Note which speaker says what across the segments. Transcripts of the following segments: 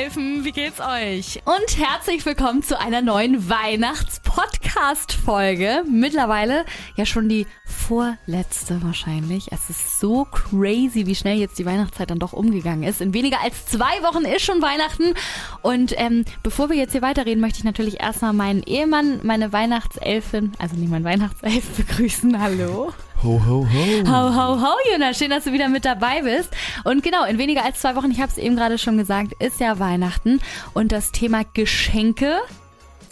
Speaker 1: Weihnachtselfen, wie geht's euch? Und herzlich willkommen zu einer neuen Weihnachts-Podcast-Folge. Mittlerweile ja schon die vorletzte wahrscheinlich. Es ist so crazy, wie schnell jetzt die Weihnachtszeit dann doch umgegangen ist. In weniger als zwei Wochen ist schon Weihnachten. Und ähm, bevor wir jetzt hier weiterreden, möchte ich natürlich erstmal meinen Ehemann, meine Weihnachtselfin, also nicht mein Weihnachtself, begrüßen. Hallo.
Speaker 2: Ho, ho, ho.
Speaker 1: Ho, ho, ho, Jonas. Schön, dass du wieder mit dabei bist. Und genau, in weniger als zwei Wochen, ich habe es eben gerade schon gesagt, ist ja Weihnachten. Und das Thema Geschenke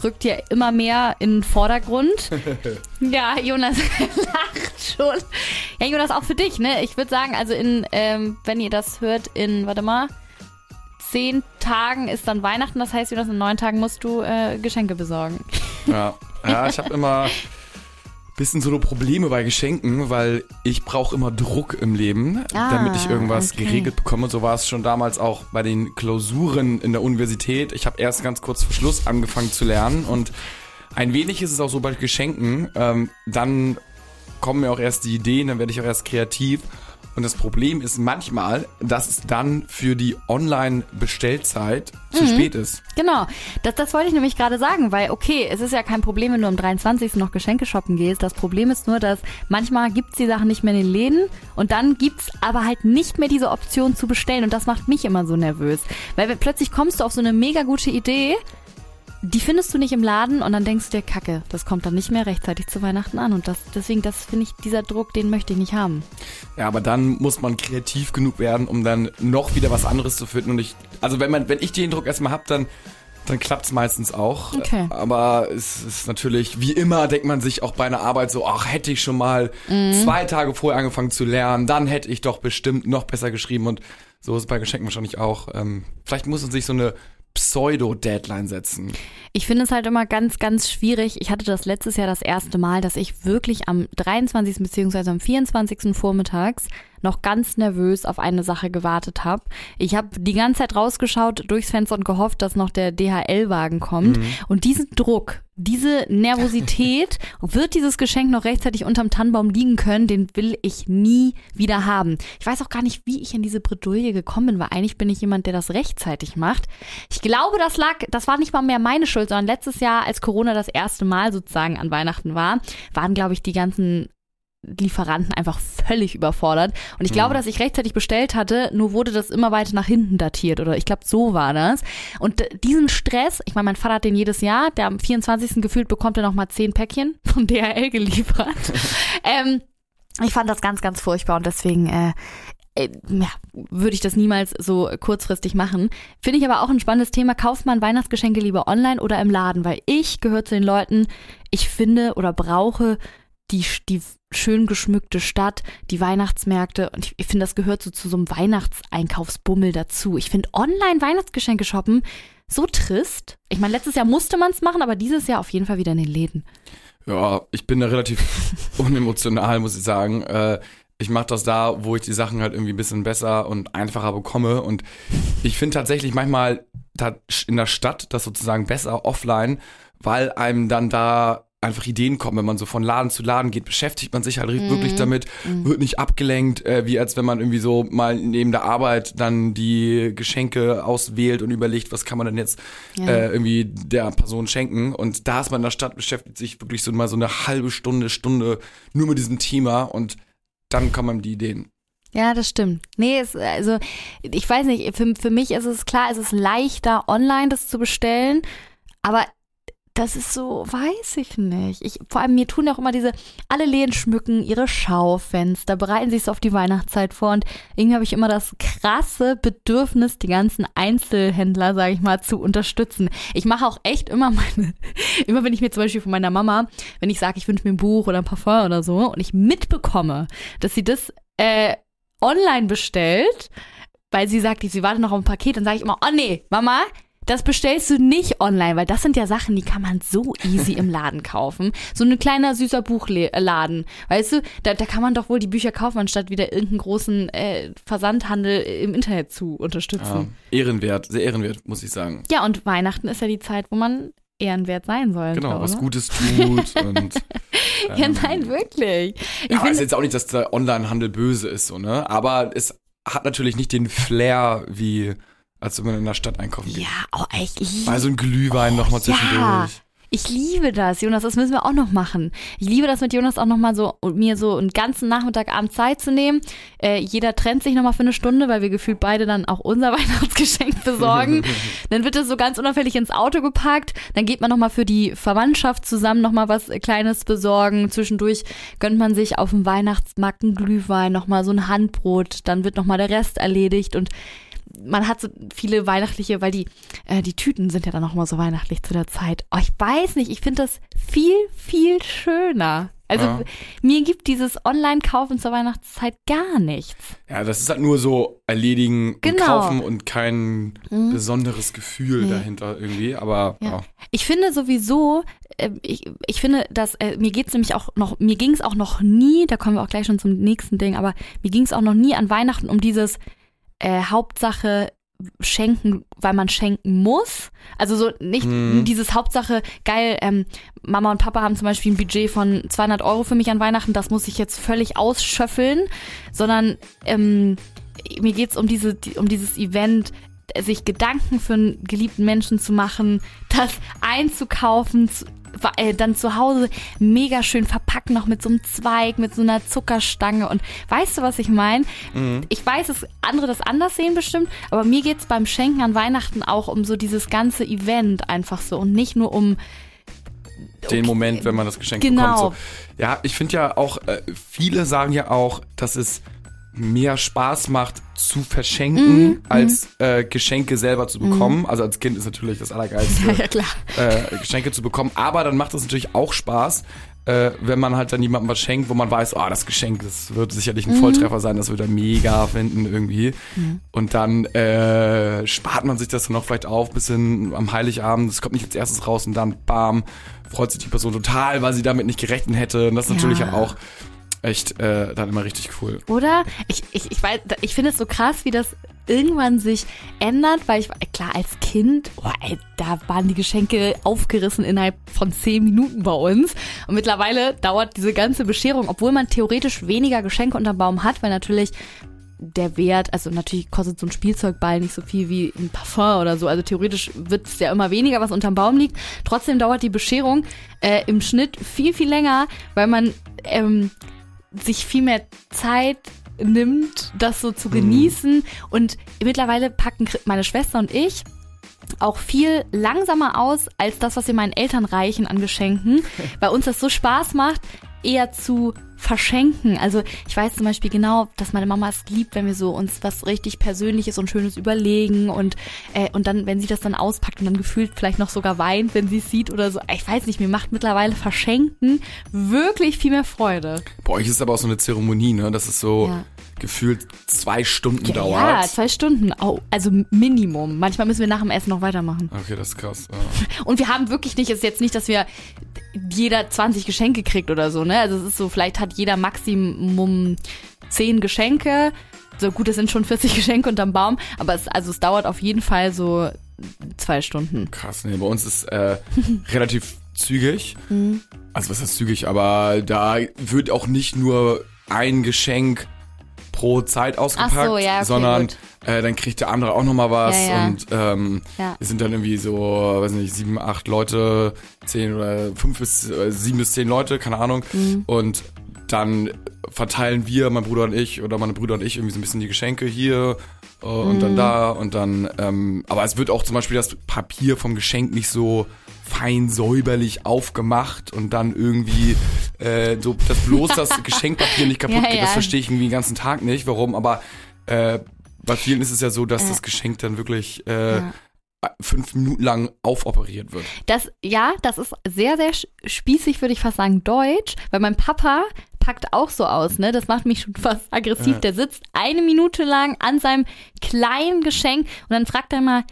Speaker 1: rückt ja immer mehr in den Vordergrund. ja, Jonas lacht schon. Ja, Jonas, auch für dich, ne? Ich würde sagen, also in, ähm, wenn ihr das hört, in, warte mal, zehn Tagen ist dann Weihnachten. Das heißt, Jonas, in neun Tagen musst du äh, Geschenke besorgen.
Speaker 2: Ja, ja ich habe immer bisschen so Probleme bei Geschenken, weil ich brauche immer Druck im Leben,
Speaker 1: Ah,
Speaker 2: damit ich irgendwas
Speaker 1: okay.
Speaker 2: geregelt bekomme. So war es schon damals auch bei den Klausuren in der Universität. Ich habe erst ganz kurz vor Schluss angefangen zu lernen und ein wenig ist es auch so bei Geschenken. Ähm, dann kommen mir auch erst die Ideen, dann werde ich auch erst kreativ. Und das Problem ist manchmal, dass es dann für die Online-Bestellzeit zu
Speaker 1: Mhm.
Speaker 2: spät ist.
Speaker 1: Genau, das, das wollte ich nämlich gerade sagen, weil okay, es ist ja kein Problem, wenn du am 23. noch Geschenke shoppen gehst. Das Problem ist nur, dass manchmal gibt's die Sachen nicht mehr in den Läden und dann gibt's aber halt nicht mehr diese Option zu bestellen und das macht mich immer so nervös. Weil plötzlich kommst du auf so eine mega gute Idee, die findest du nicht im Laden und dann denkst du dir, kacke, das kommt dann nicht mehr rechtzeitig zu Weihnachten an und das, deswegen, das finde ich, dieser Druck, den möchte ich nicht haben.
Speaker 2: Ja, aber dann muss man kreativ genug werden, um dann noch wieder was anderes zu finden. Und ich, also wenn man, wenn ich den Druck erstmal hab, dann, dann klappt's meistens auch.
Speaker 1: Okay.
Speaker 2: Aber es ist natürlich, wie immer, denkt man sich auch bei einer Arbeit so, ach, hätte ich schon mal
Speaker 1: Mhm.
Speaker 2: zwei Tage vorher angefangen zu lernen, dann hätte ich doch bestimmt noch besser geschrieben. Und so ist es bei Geschenken wahrscheinlich auch. Ähm, vielleicht muss man sich so eine Pseudo-Deadline setzen.
Speaker 1: Ich finde es halt immer ganz, ganz schwierig. Ich hatte das letztes Jahr das erste Mal, dass ich wirklich am 23. bzw. am 24. vormittags noch ganz nervös auf eine Sache gewartet habe. Ich habe die ganze Zeit rausgeschaut durchs Fenster und gehofft, dass noch der DHL-Wagen kommt. Und diesen Druck, diese Nervosität, wird dieses Geschenk noch rechtzeitig unterm Tannenbaum liegen können, den will ich nie wieder haben. Ich weiß auch gar nicht, wie ich in diese Bredouille gekommen bin, weil eigentlich bin ich jemand, der das rechtzeitig macht. Ich glaube, das lag, das war nicht mal mehr meine Schuld, sondern letztes Jahr, als Corona das erste Mal sozusagen an Weihnachten war, waren, glaube ich, die ganzen Lieferanten einfach völlig überfordert. Und ich glaube, dass ich rechtzeitig bestellt hatte, nur wurde das immer weiter nach hinten datiert oder ich glaube, so war das. Und diesen Stress, ich meine, mein Vater hat den jedes Jahr, der am 24. gefühlt bekommt er nochmal zehn Päckchen von DHL geliefert. ähm, ich fand das ganz, ganz furchtbar und deswegen äh, äh, ja, würde ich das niemals so kurzfristig machen. Finde ich aber auch ein spannendes Thema. Kauft man Weihnachtsgeschenke lieber online oder im Laden? Weil ich gehöre zu den Leuten, ich finde oder brauche die, die schön geschmückte Stadt, die Weihnachtsmärkte und ich, ich finde, das gehört so zu so einem Weihnachtseinkaufsbummel dazu. Ich finde online Weihnachtsgeschenke shoppen so trist. Ich meine, letztes Jahr musste man es machen, aber dieses Jahr auf jeden Fall wieder in den Läden.
Speaker 2: Ja, ich bin da relativ unemotional, muss ich sagen. Äh, ich mache das da, wo ich die Sachen halt irgendwie ein bisschen besser und einfacher bekomme. Und ich finde tatsächlich manchmal in der Stadt das sozusagen besser offline, weil einem dann da einfach Ideen kommen, wenn man so von Laden zu Laden geht, beschäftigt man sich halt wirklich damit, wird nicht abgelenkt, äh, wie als wenn man irgendwie so mal neben der Arbeit dann die Geschenke auswählt und überlegt, was kann man denn jetzt
Speaker 1: Ja.
Speaker 2: äh, irgendwie der Person schenken. Und da ist man in der Stadt, beschäftigt sich wirklich so mal so eine halbe Stunde, Stunde nur mit diesem Thema und dann kommen die Ideen.
Speaker 1: Ja, das stimmt. Nee, es, also ich weiß nicht, für, für mich ist es klar, es ist leichter, online das zu bestellen, aber das ist so, weiß ich nicht. Ich, vor allem mir tun ja auch immer diese, alle Läden schmücken ihre Schaufenster, bereiten sich so auf die Weihnachtszeit vor und irgendwie habe ich immer das krasse Bedürfnis, die ganzen Einzelhändler, sage ich mal, zu unterstützen. Ich mache auch echt immer meine, immer wenn ich mir zum Beispiel von meiner Mama, wenn ich sage, ich wünsche mir ein Buch oder ein Parfum oder so und ich mitbekomme, dass sie das äh, online bestellt, weil sie sagt, sie wartet noch auf ein Paket, dann sage ich immer, oh nee, Mama, das bestellst du nicht online, weil das sind ja Sachen, die kann man so easy im Laden kaufen. So ein kleiner süßer Buchladen. Weißt du, da, da kann man doch wohl die Bücher kaufen, anstatt wieder irgendeinen großen äh, Versandhandel im Internet zu
Speaker 2: Ja,
Speaker 1: unterstützen.
Speaker 2: ehrenwert, sehr ehrenwert, muss ich sagen.
Speaker 1: Ja, und Weihnachten ist ja die Zeit, wo man ehrenwert sein soll.
Speaker 2: Genau, was
Speaker 1: oder?
Speaker 2: Gutes tut und
Speaker 1: Ja,
Speaker 2: ähm,
Speaker 1: nein, wirklich. Ich
Speaker 2: Ja, ist jetzt auch nicht, dass der Onlinehandel böse ist, so, ne? Aber es hat natürlich nicht den Flair wie als wenn man in der Stadt einkaufen geht.
Speaker 1: Ja, oh, ich liebe
Speaker 2: Mal so ein Glühwein oh, nochmal zwischendurch. Ja.
Speaker 1: Ich liebe das, Jonas. Das müssen wir auch noch machen. Ich liebe das mit Jonas auch nochmal so und mir so einen ganzen Nachmittagabend Zeit zu nehmen. Äh, jeder trennt sich nochmal für eine Stunde, weil wir gefühlt beide dann auch unser Weihnachtsgeschenk besorgen. dann wird es so ganz unauffällig ins Auto gepackt. Dann geht man nochmal für die Verwandtschaft zusammen nochmal was Kleines besorgen. Zwischendurch gönnt man sich auf dem Weihnachtsmarkt einen Glühwein, nochmal so ein Handbrot. Dann wird nochmal der Rest erledigt und man hat so viele weihnachtliche, weil die, äh, die Tüten sind ja dann auch mal so weihnachtlich zu der Zeit. Oh, ich weiß nicht, ich finde das viel, viel schöner. Also ja. mir gibt dieses Online-Kaufen zur Weihnachtszeit gar nichts.
Speaker 2: Ja, das ist halt nur so erledigen genau. und kaufen und kein mhm. besonderes Gefühl nee. dahinter irgendwie. Aber ja. Ja.
Speaker 1: ich finde sowieso, äh, ich, ich finde, dass äh, mir geht's nämlich auch noch, mir ging es auch noch nie, da kommen wir auch gleich schon zum nächsten Ding, aber mir ging es auch noch nie an Weihnachten um dieses äh, Hauptsache schenken, weil man schenken muss. Also so nicht hm. dieses Hauptsache, geil, ähm, Mama und Papa haben zum Beispiel ein Budget von 200 Euro für mich an Weihnachten, das muss ich jetzt völlig ausschöffeln, sondern ähm, mir geht's um, diese, um dieses Event, sich Gedanken für einen geliebten Menschen zu machen, das einzukaufen, äh, dann zu Hause mega schön verpackt noch mit so einem Zweig, mit so einer Zuckerstange. Und weißt du, was ich meine? Mhm. Ich weiß, dass andere das anders sehen bestimmt, aber mir geht es beim Schenken an Weihnachten auch um so dieses ganze Event einfach so und nicht nur um
Speaker 2: den Moment, wenn man das Geschenk genau. bekommt. So. Ja, ich finde ja auch, äh, viele sagen ja auch, dass es mehr Spaß macht zu verschenken, mm, als mm. Äh, Geschenke selber zu bekommen. Mm. Also als Kind ist natürlich das Allergeilste, ja. Äh, Geschenke zu bekommen. Aber dann macht es natürlich auch Spaß, äh, wenn man halt dann jemandem was schenkt, wo man weiß, oh, das Geschenk, das wird sicherlich ein mhm. Volltreffer sein, das wird er mega finden irgendwie. Mhm. Und dann äh, spart man sich das dann noch vielleicht auf, bis hin am Heiligabend, das kommt nicht als erstes raus und dann bam, freut sich die Person total, weil sie damit nicht gerechnet hätte. Und das ist natürlich ja. auch echt äh, dann immer richtig cool.
Speaker 1: Oder? Ich, ich, ich weiß, ich finde es so krass, wie das irgendwann sich ändert, weil ich, klar, als Kind, oh, ey, da waren die Geschenke aufgerissen innerhalb von zehn Minuten bei uns. Und mittlerweile dauert diese ganze Bescherung, obwohl man theoretisch weniger Geschenke unterm Baum hat, weil natürlich der Wert, also natürlich kostet so ein Spielzeugball nicht so viel wie ein Parfum oder so. Also theoretisch wird es ja immer weniger, was unterm Baum liegt. Trotzdem dauert die Bescherung äh, im Schnitt viel, viel länger, weil man ähm, sich viel mehr Zeit nimmt, das so zu genießen. Mhm. Und mittlerweile packen meine Schwester und ich auch viel langsamer aus als das, was wir meinen Eltern reichen an Geschenken, weil uns das so Spaß macht, eher zu verschenken. Also ich weiß zum Beispiel genau, dass meine Mama es liebt, wenn wir so uns was richtig Persönliches und Schönes überlegen und äh, und dann, wenn sie das dann auspackt und dann gefühlt vielleicht noch sogar weint, wenn sie es sieht oder so. Ich weiß nicht, mir macht mittlerweile Verschenken wirklich viel mehr Freude.
Speaker 2: Bei euch ist aber auch so eine Zeremonie, ne? Das ist so. Ja gefühlt zwei Stunden
Speaker 1: ja,
Speaker 2: dauert.
Speaker 1: Ja, zwei Stunden. Oh, also Minimum. Manchmal müssen wir nach dem Essen noch weitermachen.
Speaker 2: Okay, das ist krass.
Speaker 1: Ja. Und wir haben wirklich nicht, es ist jetzt nicht, dass wir jeder 20 Geschenke kriegt oder so, ne? Also es ist so, vielleicht hat jeder Maximum 10 Geschenke. So gut, es sind schon 40 Geschenke unterm Baum, aber es, also es dauert auf jeden Fall so zwei Stunden.
Speaker 2: Krass, nee, bei uns ist äh, relativ zügig. Mhm. Also was heißt zügig, aber da wird auch nicht nur ein Geschenk pro Zeit ausgepackt, so, ja, okay, sondern äh, dann kriegt der andere auch nochmal was ja, und ähm, wir sind dann irgendwie so, weiß nicht, sieben, acht Leute, zehn oder fünf bis äh, sieben bis zehn Leute, keine Ahnung. Mhm. Und dann verteilen wir, mein Bruder und ich, oder meine Brüder und ich, irgendwie so ein bisschen die Geschenke hier äh, und mhm. dann da und dann, ähm, aber es wird auch zum Beispiel das Papier vom Geschenk nicht so fein säuberlich aufgemacht und dann irgendwie äh, so, dass bloß das Geschenkpapier nicht kaputt ja, geht, ja. das verstehe ich irgendwie den ganzen Tag nicht, warum, aber äh, bei vielen ist es ja so, dass äh. das Geschenk dann wirklich äh, ja. fünf Minuten lang aufoperiert wird.
Speaker 1: Das, ja, das ist sehr, sehr spießig, würde ich fast sagen, deutsch, weil mein Papa packt auch so aus, ne? Das macht mich schon fast aggressiv. Ja. Der sitzt eine Minute lang an seinem kleinen Geschenk und dann fragt er mal,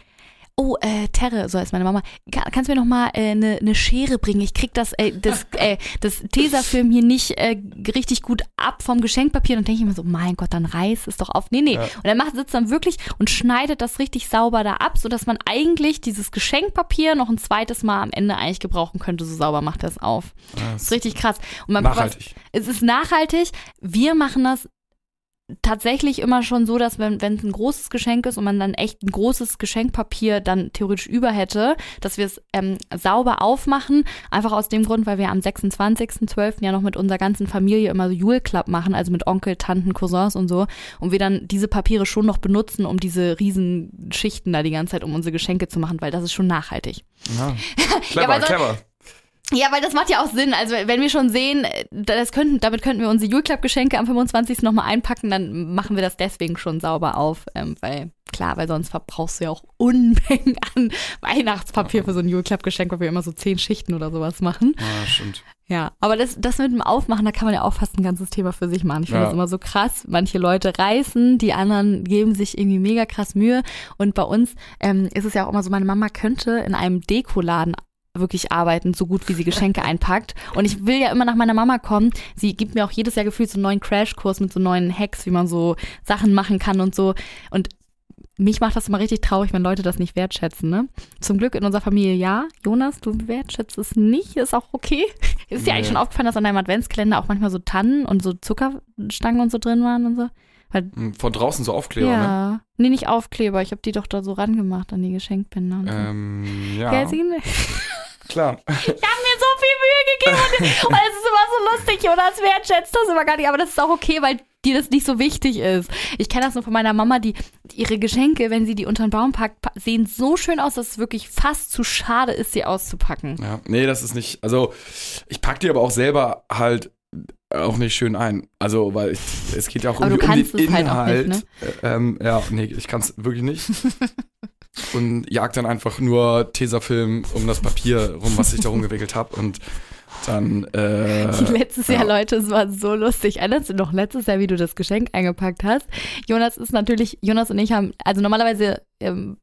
Speaker 1: oh, äh, Terre, so heißt meine Mama, kannst du mir noch mal eine äh, ne, ne Schere bringen? Ich krieg das, äh, das, äh, das Tesafilm hier nicht äh, richtig gut ab vom Geschenkpapier. Und dann denke ich mir so, mein Gott, dann reiß es doch auf. Nee, nee. Ja. Und er macht, sitzt dann wirklich und schneidet das richtig sauber da ab, sodass man eigentlich dieses Geschenkpapier noch ein zweites Mal am Ende eigentlich gebrauchen könnte. So sauber macht er es auf. Das ist richtig krass. Und
Speaker 2: nachhaltig.
Speaker 1: Papa, es ist nachhaltig. Wir machen das tatsächlich immer schon so, dass wenn es ein großes Geschenk ist und man dann echt ein großes Geschenkpapier dann theoretisch über hätte, dass wir es ähm, sauber aufmachen. Einfach aus dem Grund, weil wir am 26.12. ja noch mit unserer ganzen Familie immer so Jule Club machen, also mit Onkel, Tanten, Cousins und so. Und wir dann diese Papiere schon noch benutzen, um diese riesen Schichten da die ganze Zeit um unsere Geschenke zu machen, weil das ist schon nachhaltig.
Speaker 2: Ja. Clever,
Speaker 1: Ja, weil so-
Speaker 2: clever.
Speaker 1: Ja, weil das macht ja auch Sinn. Also wenn wir schon sehen, das könnten, damit könnten wir unsere Jule Club Geschenke am 25. nochmal einpacken, dann machen wir das deswegen schon sauber auf. Ähm, weil, klar, weil sonst verbrauchst du ja auch Unmengen an Weihnachtspapier für so ein Jule Club Geschenk, weil wir immer so zehn Schichten oder sowas machen.
Speaker 2: Ja, stimmt.
Speaker 1: Ja, aber das, das mit dem Aufmachen, da kann man ja auch fast ein ganzes Thema für sich machen. Ich finde
Speaker 2: Ja.
Speaker 1: das immer so krass. Manche Leute reißen, die anderen geben sich irgendwie mega krass Mühe. Und bei uns ähm, ist es ja auch immer so, meine Mama könnte in einem Dekoladen wirklich arbeiten, so gut wie sie Geschenke einpackt. Und ich will ja immer nach meiner Mama kommen. Sie gibt mir auch jedes Jahr gefühlt so einen neuen Crashkurs mit so neuen Hacks, wie man so Sachen machen kann und so. Und mich macht das immer richtig traurig, wenn Leute das nicht wertschätzen, ne? Zum Glück in unserer Familie ja. Jonas, du wertschätzt es nicht, ist auch okay. Ist dir eigentlich
Speaker 2: Nee.
Speaker 1: schon aufgefallen, dass an deinem Adventskalender auch manchmal so Tannen und so Zuckerstangen und so drin waren und so?
Speaker 2: Hm, Von draußen so Aufkleber, ne?
Speaker 1: ja. Nee, nicht Aufkleber. Ich habe die doch da so rangemacht an die Geschenkbänder und so.
Speaker 2: Ähm, ja,
Speaker 1: Gell?
Speaker 2: klar.
Speaker 1: Ich habe mir so viel Mühe gegeben und, und es ist immer so lustig. Jonas wertschätzt das immer gar nicht, aber das ist auch okay, weil dir das nicht so wichtig ist. Ich kenne das nur von meiner Mama, die ihre Geschenke, wenn sie die unter den Baum packt, pa- sehen so schön aus, dass es wirklich fast zu schade ist, sie auszupacken.
Speaker 2: Ja, nee, das ist nicht. Also, ich pack die aber auch selber halt auch nicht schön ein. Also, weil ich, es geht ja auch
Speaker 1: Aber du
Speaker 2: um den
Speaker 1: halt
Speaker 2: Inhalt.
Speaker 1: nicht,
Speaker 2: Äh, ähm, ja, nee, ich kann es wirklich nicht. und jag dann einfach nur Tesafilm um das Papier rum, was ich da rumgewickelt habe. Und dann. Äh,
Speaker 1: letztes Jahr,
Speaker 2: ja.
Speaker 1: Leute, es war so lustig. Erinnerst du noch letztes Jahr, wie du das Geschenk eingepackt hast? Jonas ist natürlich, Jonas und ich haben, also normalerweise, ähm,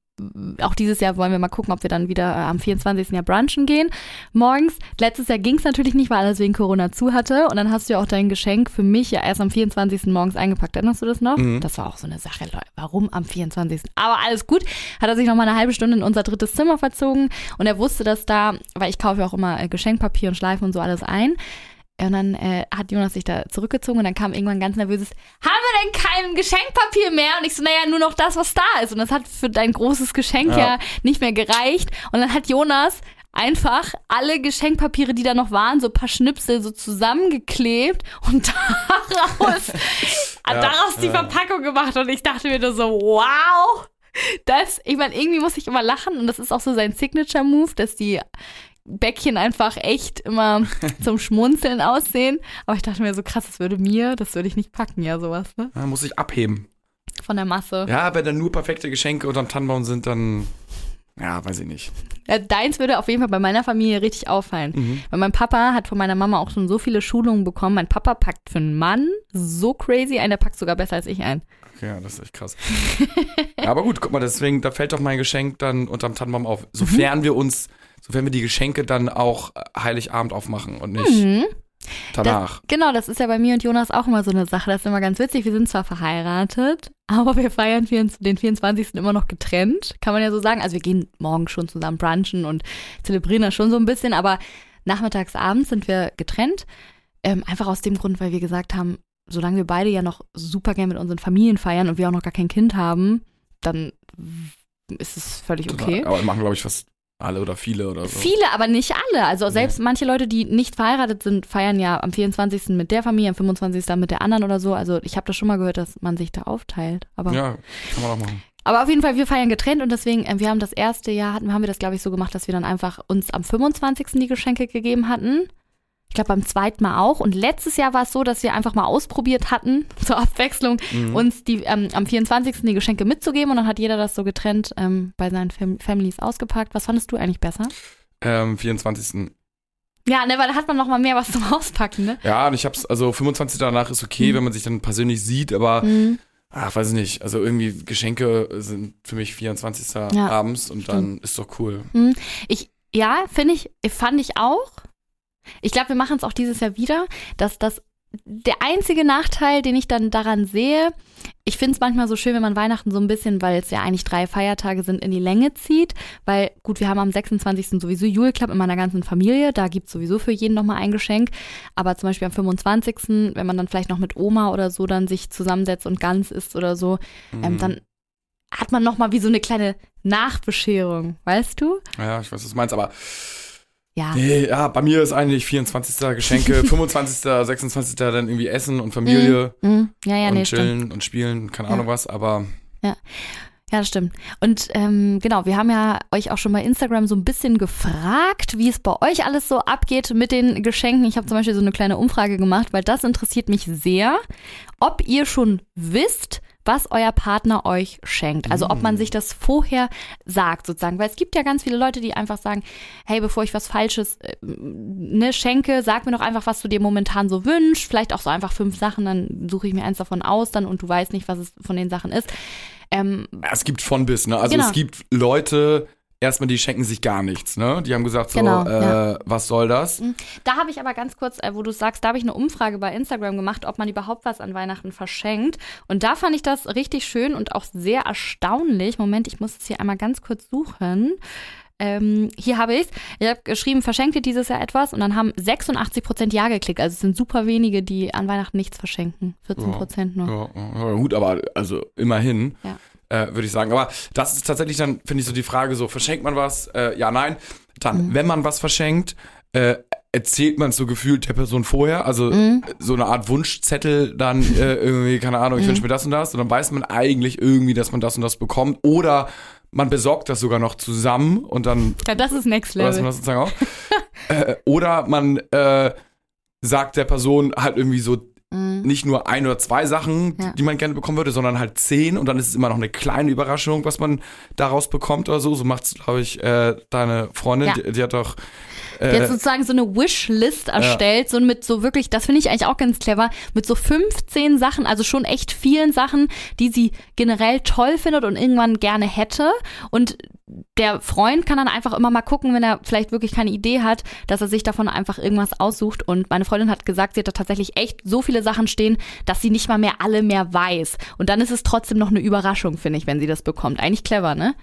Speaker 1: auch dieses Jahr wollen wir mal gucken, ob wir dann wieder äh, am 24. Jahr brunchen gehen. Morgens. Letztes Jahr ging es natürlich nicht, weil alles wegen Corona zu hatte. Und dann hast du ja auch dein Geschenk für mich ja erst am 24. morgens eingepackt. Erinnerst du das noch?
Speaker 2: Mhm.
Speaker 1: Das war auch so eine Sache, Leute. Warum am 24.? Aber alles gut. Hat er sich noch mal eine halbe Stunde in unser drittes Zimmer verzogen. Und er wusste, dass da, weil ich kaufe ja auch immer äh, Geschenkpapier und Schleifen und so alles ein. Und dann äh, hat Jonas sich da zurückgezogen und dann kam irgendwann ganz nervöses, haben wir denn kein Geschenkpapier mehr? Und ich so, naja, nur noch das, was da ist. Und das hat für dein großes Geschenk ja,
Speaker 2: Ja.
Speaker 1: nicht mehr gereicht. Und dann hat Jonas einfach alle Geschenkpapiere, die da noch waren, so ein paar Schnipsel so zusammengeklebt und daraus,
Speaker 2: Ja,
Speaker 1: daraus die
Speaker 2: ja.
Speaker 1: Verpackung gemacht. Und ich dachte mir nur so, wow. Das, ich meine, irgendwie muss ich immer lachen und das ist auch so sein Signature-Move, dass die Bäckchen einfach echt immer zum Schmunzeln aussehen. Aber ich dachte mir so krass, das würde mir, das würde ich nicht packen, ja, sowas, ne?
Speaker 2: ja, muss ich abheben.
Speaker 1: Von der Masse.
Speaker 2: Ja, wenn dann nur perfekte Geschenke unterm Tannenbaum sind, dann. Ja, weiß ich nicht.
Speaker 1: Ja, deins würde auf jeden Fall bei meiner Familie richtig auffallen.
Speaker 2: Mhm.
Speaker 1: Weil mein Papa hat von meiner Mama auch schon so viele Schulungen bekommen. Mein Papa packt für einen Mann so crazy ein, der packt sogar besser als ich ein.
Speaker 2: Ja, das ist echt krass. aber gut, guck mal, deswegen, da fällt doch mein Geschenk dann unterm Tannenbaum auf. Sofern wir uns, sofern wir die Geschenke dann auch äh, Heiligabend aufmachen und nicht
Speaker 1: Mhm.
Speaker 2: danach.
Speaker 1: Genau, das ist ja bei mir und Jonas auch immer so eine Sache. Das ist immer ganz witzig. Wir sind zwar verheiratet, aber wir feiern 24 den 24. immer noch getrennt, kann man ja so sagen. Also wir gehen morgen schon zusammen brunchen und zelebrieren das schon so ein bisschen, aber nachmittags, abends sind wir getrennt. Ähm, einfach aus dem Grund, weil wir gesagt haben, solange wir beide ja noch super gern mit unseren Familien feiern und wir auch noch gar kein Kind haben, dann ist es völlig okay.
Speaker 2: Total. Aber machen, glaube ich, fast alle oder viele oder so.
Speaker 1: Viele, aber nicht alle. Also selbst manche Leute, die nicht verheiratet sind, feiern ja am 24. mit der Familie, am 25. dann mit der anderen oder so. Also ich habe das schon mal gehört, dass man sich da aufteilt. Aber,
Speaker 2: Ja, kann man auch machen.
Speaker 1: aber auf jeden Fall, wir feiern getrennt und deswegen, äh, wir haben das erste Jahr, hatten, haben wir das, glaube ich, so gemacht, dass wir dann einfach uns am 25. die Geschenke gegeben hatten. Ich glaube, beim zweiten Mal auch. Und letztes Jahr war es so, dass wir einfach mal ausprobiert hatten, zur Abwechslung,
Speaker 2: Mhm.
Speaker 1: uns die ähm, am 24. die Geschenke mitzugeben. Und dann hat jeder das so getrennt ähm, bei seinen Fam Families ausgepackt. Was fandest du eigentlich besser?
Speaker 2: Ähm, 24.
Speaker 1: Ja, ne, weil da hat man noch mal mehr was zum Auspacken, ne?
Speaker 2: Ja, und ich hab's, also 25 danach ist okay,
Speaker 1: Mhm.
Speaker 2: wenn man sich dann persönlich sieht, aber
Speaker 1: Mhm.
Speaker 2: ach, weiß ich nicht. Also irgendwie Geschenke sind für mich 24.
Speaker 1: Ja,
Speaker 2: abends und dann ist doch cool.
Speaker 1: Ich, ja, finde ich, fand ich auch. Ich glaube, wir machen es auch dieses Jahr wieder, dass das der einzige Nachteil, den ich dann daran sehe, ich finde es manchmal so schön, wenn man Weihnachten so ein bisschen, weil es ja eigentlich drei Feiertage sind, in die Länge zieht. Weil, gut, wir haben am 26. sowieso Jule Club in meiner ganzen Familie. Da gibt es sowieso für jeden nochmal ein Geschenk. Aber zum Beispiel am 25., wenn man dann vielleicht noch mit Oma oder so dann sich zusammensetzt und ganz isst oder so, ähm,
Speaker 2: Mhm.
Speaker 1: ähm, dann hat man nochmal wie so eine kleine Nachbescherung, weißt du?
Speaker 2: Ja, ich weiß, was du meinst, aber
Speaker 1: Ja.
Speaker 2: nee, ja, bei mir ist eigentlich 24. Geschenke, 25., 26. dann irgendwie Essen und Familie
Speaker 1: Mhm. Ja, ja,
Speaker 2: und
Speaker 1: nee, stimmt.
Speaker 2: chillen und spielen, keine
Speaker 1: Ja.
Speaker 2: Ahnung was, aber
Speaker 1: Ja, das stimmt. Und ähm, genau, wir haben ja euch auch schon bei Instagram so ein bisschen gefragt, wie es bei euch alles so abgeht mit den Geschenken. Ich habe zum Beispiel so eine kleine Umfrage gemacht, weil das interessiert mich sehr, ob ihr schon wisst, was euer Partner euch schenkt. Also ob man sich das vorher sagt sozusagen. Weil es gibt ja ganz viele Leute, die einfach sagen, hey, bevor ich was Falsches äh, ne, schenke, sag mir doch einfach, was du dir momentan so wünschst. Vielleicht auch so einfach fünf Sachen, dann suche ich mir eins davon aus dann und du weißt nicht, was es von den Sachen ist. Ähm,
Speaker 2: es gibt von bis, ne? Also
Speaker 1: Genau.
Speaker 2: es gibt Leute, erstmal, die schenken sich gar nichts, ne? Die haben gesagt so,
Speaker 1: Genau,
Speaker 2: äh,
Speaker 1: ja.
Speaker 2: was soll das?
Speaker 1: Da habe ich aber ganz kurz, äh, wo du sagst, da habe ich eine Umfrage bei Instagram gemacht, ob man überhaupt was an Weihnachten verschenkt. Und da fand ich das richtig schön und auch sehr erstaunlich. Moment, ich muss es hier einmal ganz kurz suchen. Ähm, hier habe ich Ich habe geschrieben, verschenkt ihr dieses Jahr etwas? Und dann haben 86 Prozent Ja geklickt. Also es sind super wenige, die an Weihnachten nichts verschenken. 14 Prozent nur.
Speaker 2: Ja, ja, gut, aber also immerhin,
Speaker 1: Ja.
Speaker 2: Äh, würde ich sagen. Aber das ist tatsächlich dann, finde ich, so die Frage: so, verschenkt man was? Äh, ja, nein. Dann,
Speaker 1: Mhm.
Speaker 2: wenn man was verschenkt, äh, erzählt man es so gefühlt der Person vorher. Also
Speaker 1: Mhm.
Speaker 2: so eine Art Wunschzettel, dann äh, irgendwie, keine Ahnung, ich
Speaker 1: Mhm.
Speaker 2: wünsche mir das und das. Und dann weiß man eigentlich irgendwie, dass man das und das bekommt. Oder man besorgt das sogar noch zusammen und dann
Speaker 1: Ja, das ist Next
Speaker 2: weiß man
Speaker 1: Level.
Speaker 2: das sozusagen auch. äh, oder man äh, sagt der Person halt irgendwie so. Nicht nur ein oder zwei Sachen,
Speaker 1: Ja.
Speaker 2: die man gerne bekommen würde, sondern halt zehn und dann ist es immer noch eine kleine Überraschung, was man daraus bekommt oder so. So macht's, glaube ich, äh, deine Freundin,
Speaker 1: Ja.
Speaker 2: die, die hat doch äh,
Speaker 1: hat sozusagen so eine Wishlist erstellt, so mit so wirklich, das finde ich eigentlich auch ganz clever, mit so 15 Sachen, also schon echt vielen Sachen, die sie generell toll findet und irgendwann gerne hätte. Und der Freund kann dann einfach immer mal gucken, wenn er vielleicht wirklich keine Idee hat, dass er sich davon einfach irgendwas aussucht. Und meine Freundin hat gesagt, sie hat da tatsächlich echt so viele Sachen stehen, dass sie nicht mal mehr alle mehr weiß. Und dann ist es trotzdem noch eine Überraschung, finde ich, wenn sie das bekommt. Eigentlich clever, ne?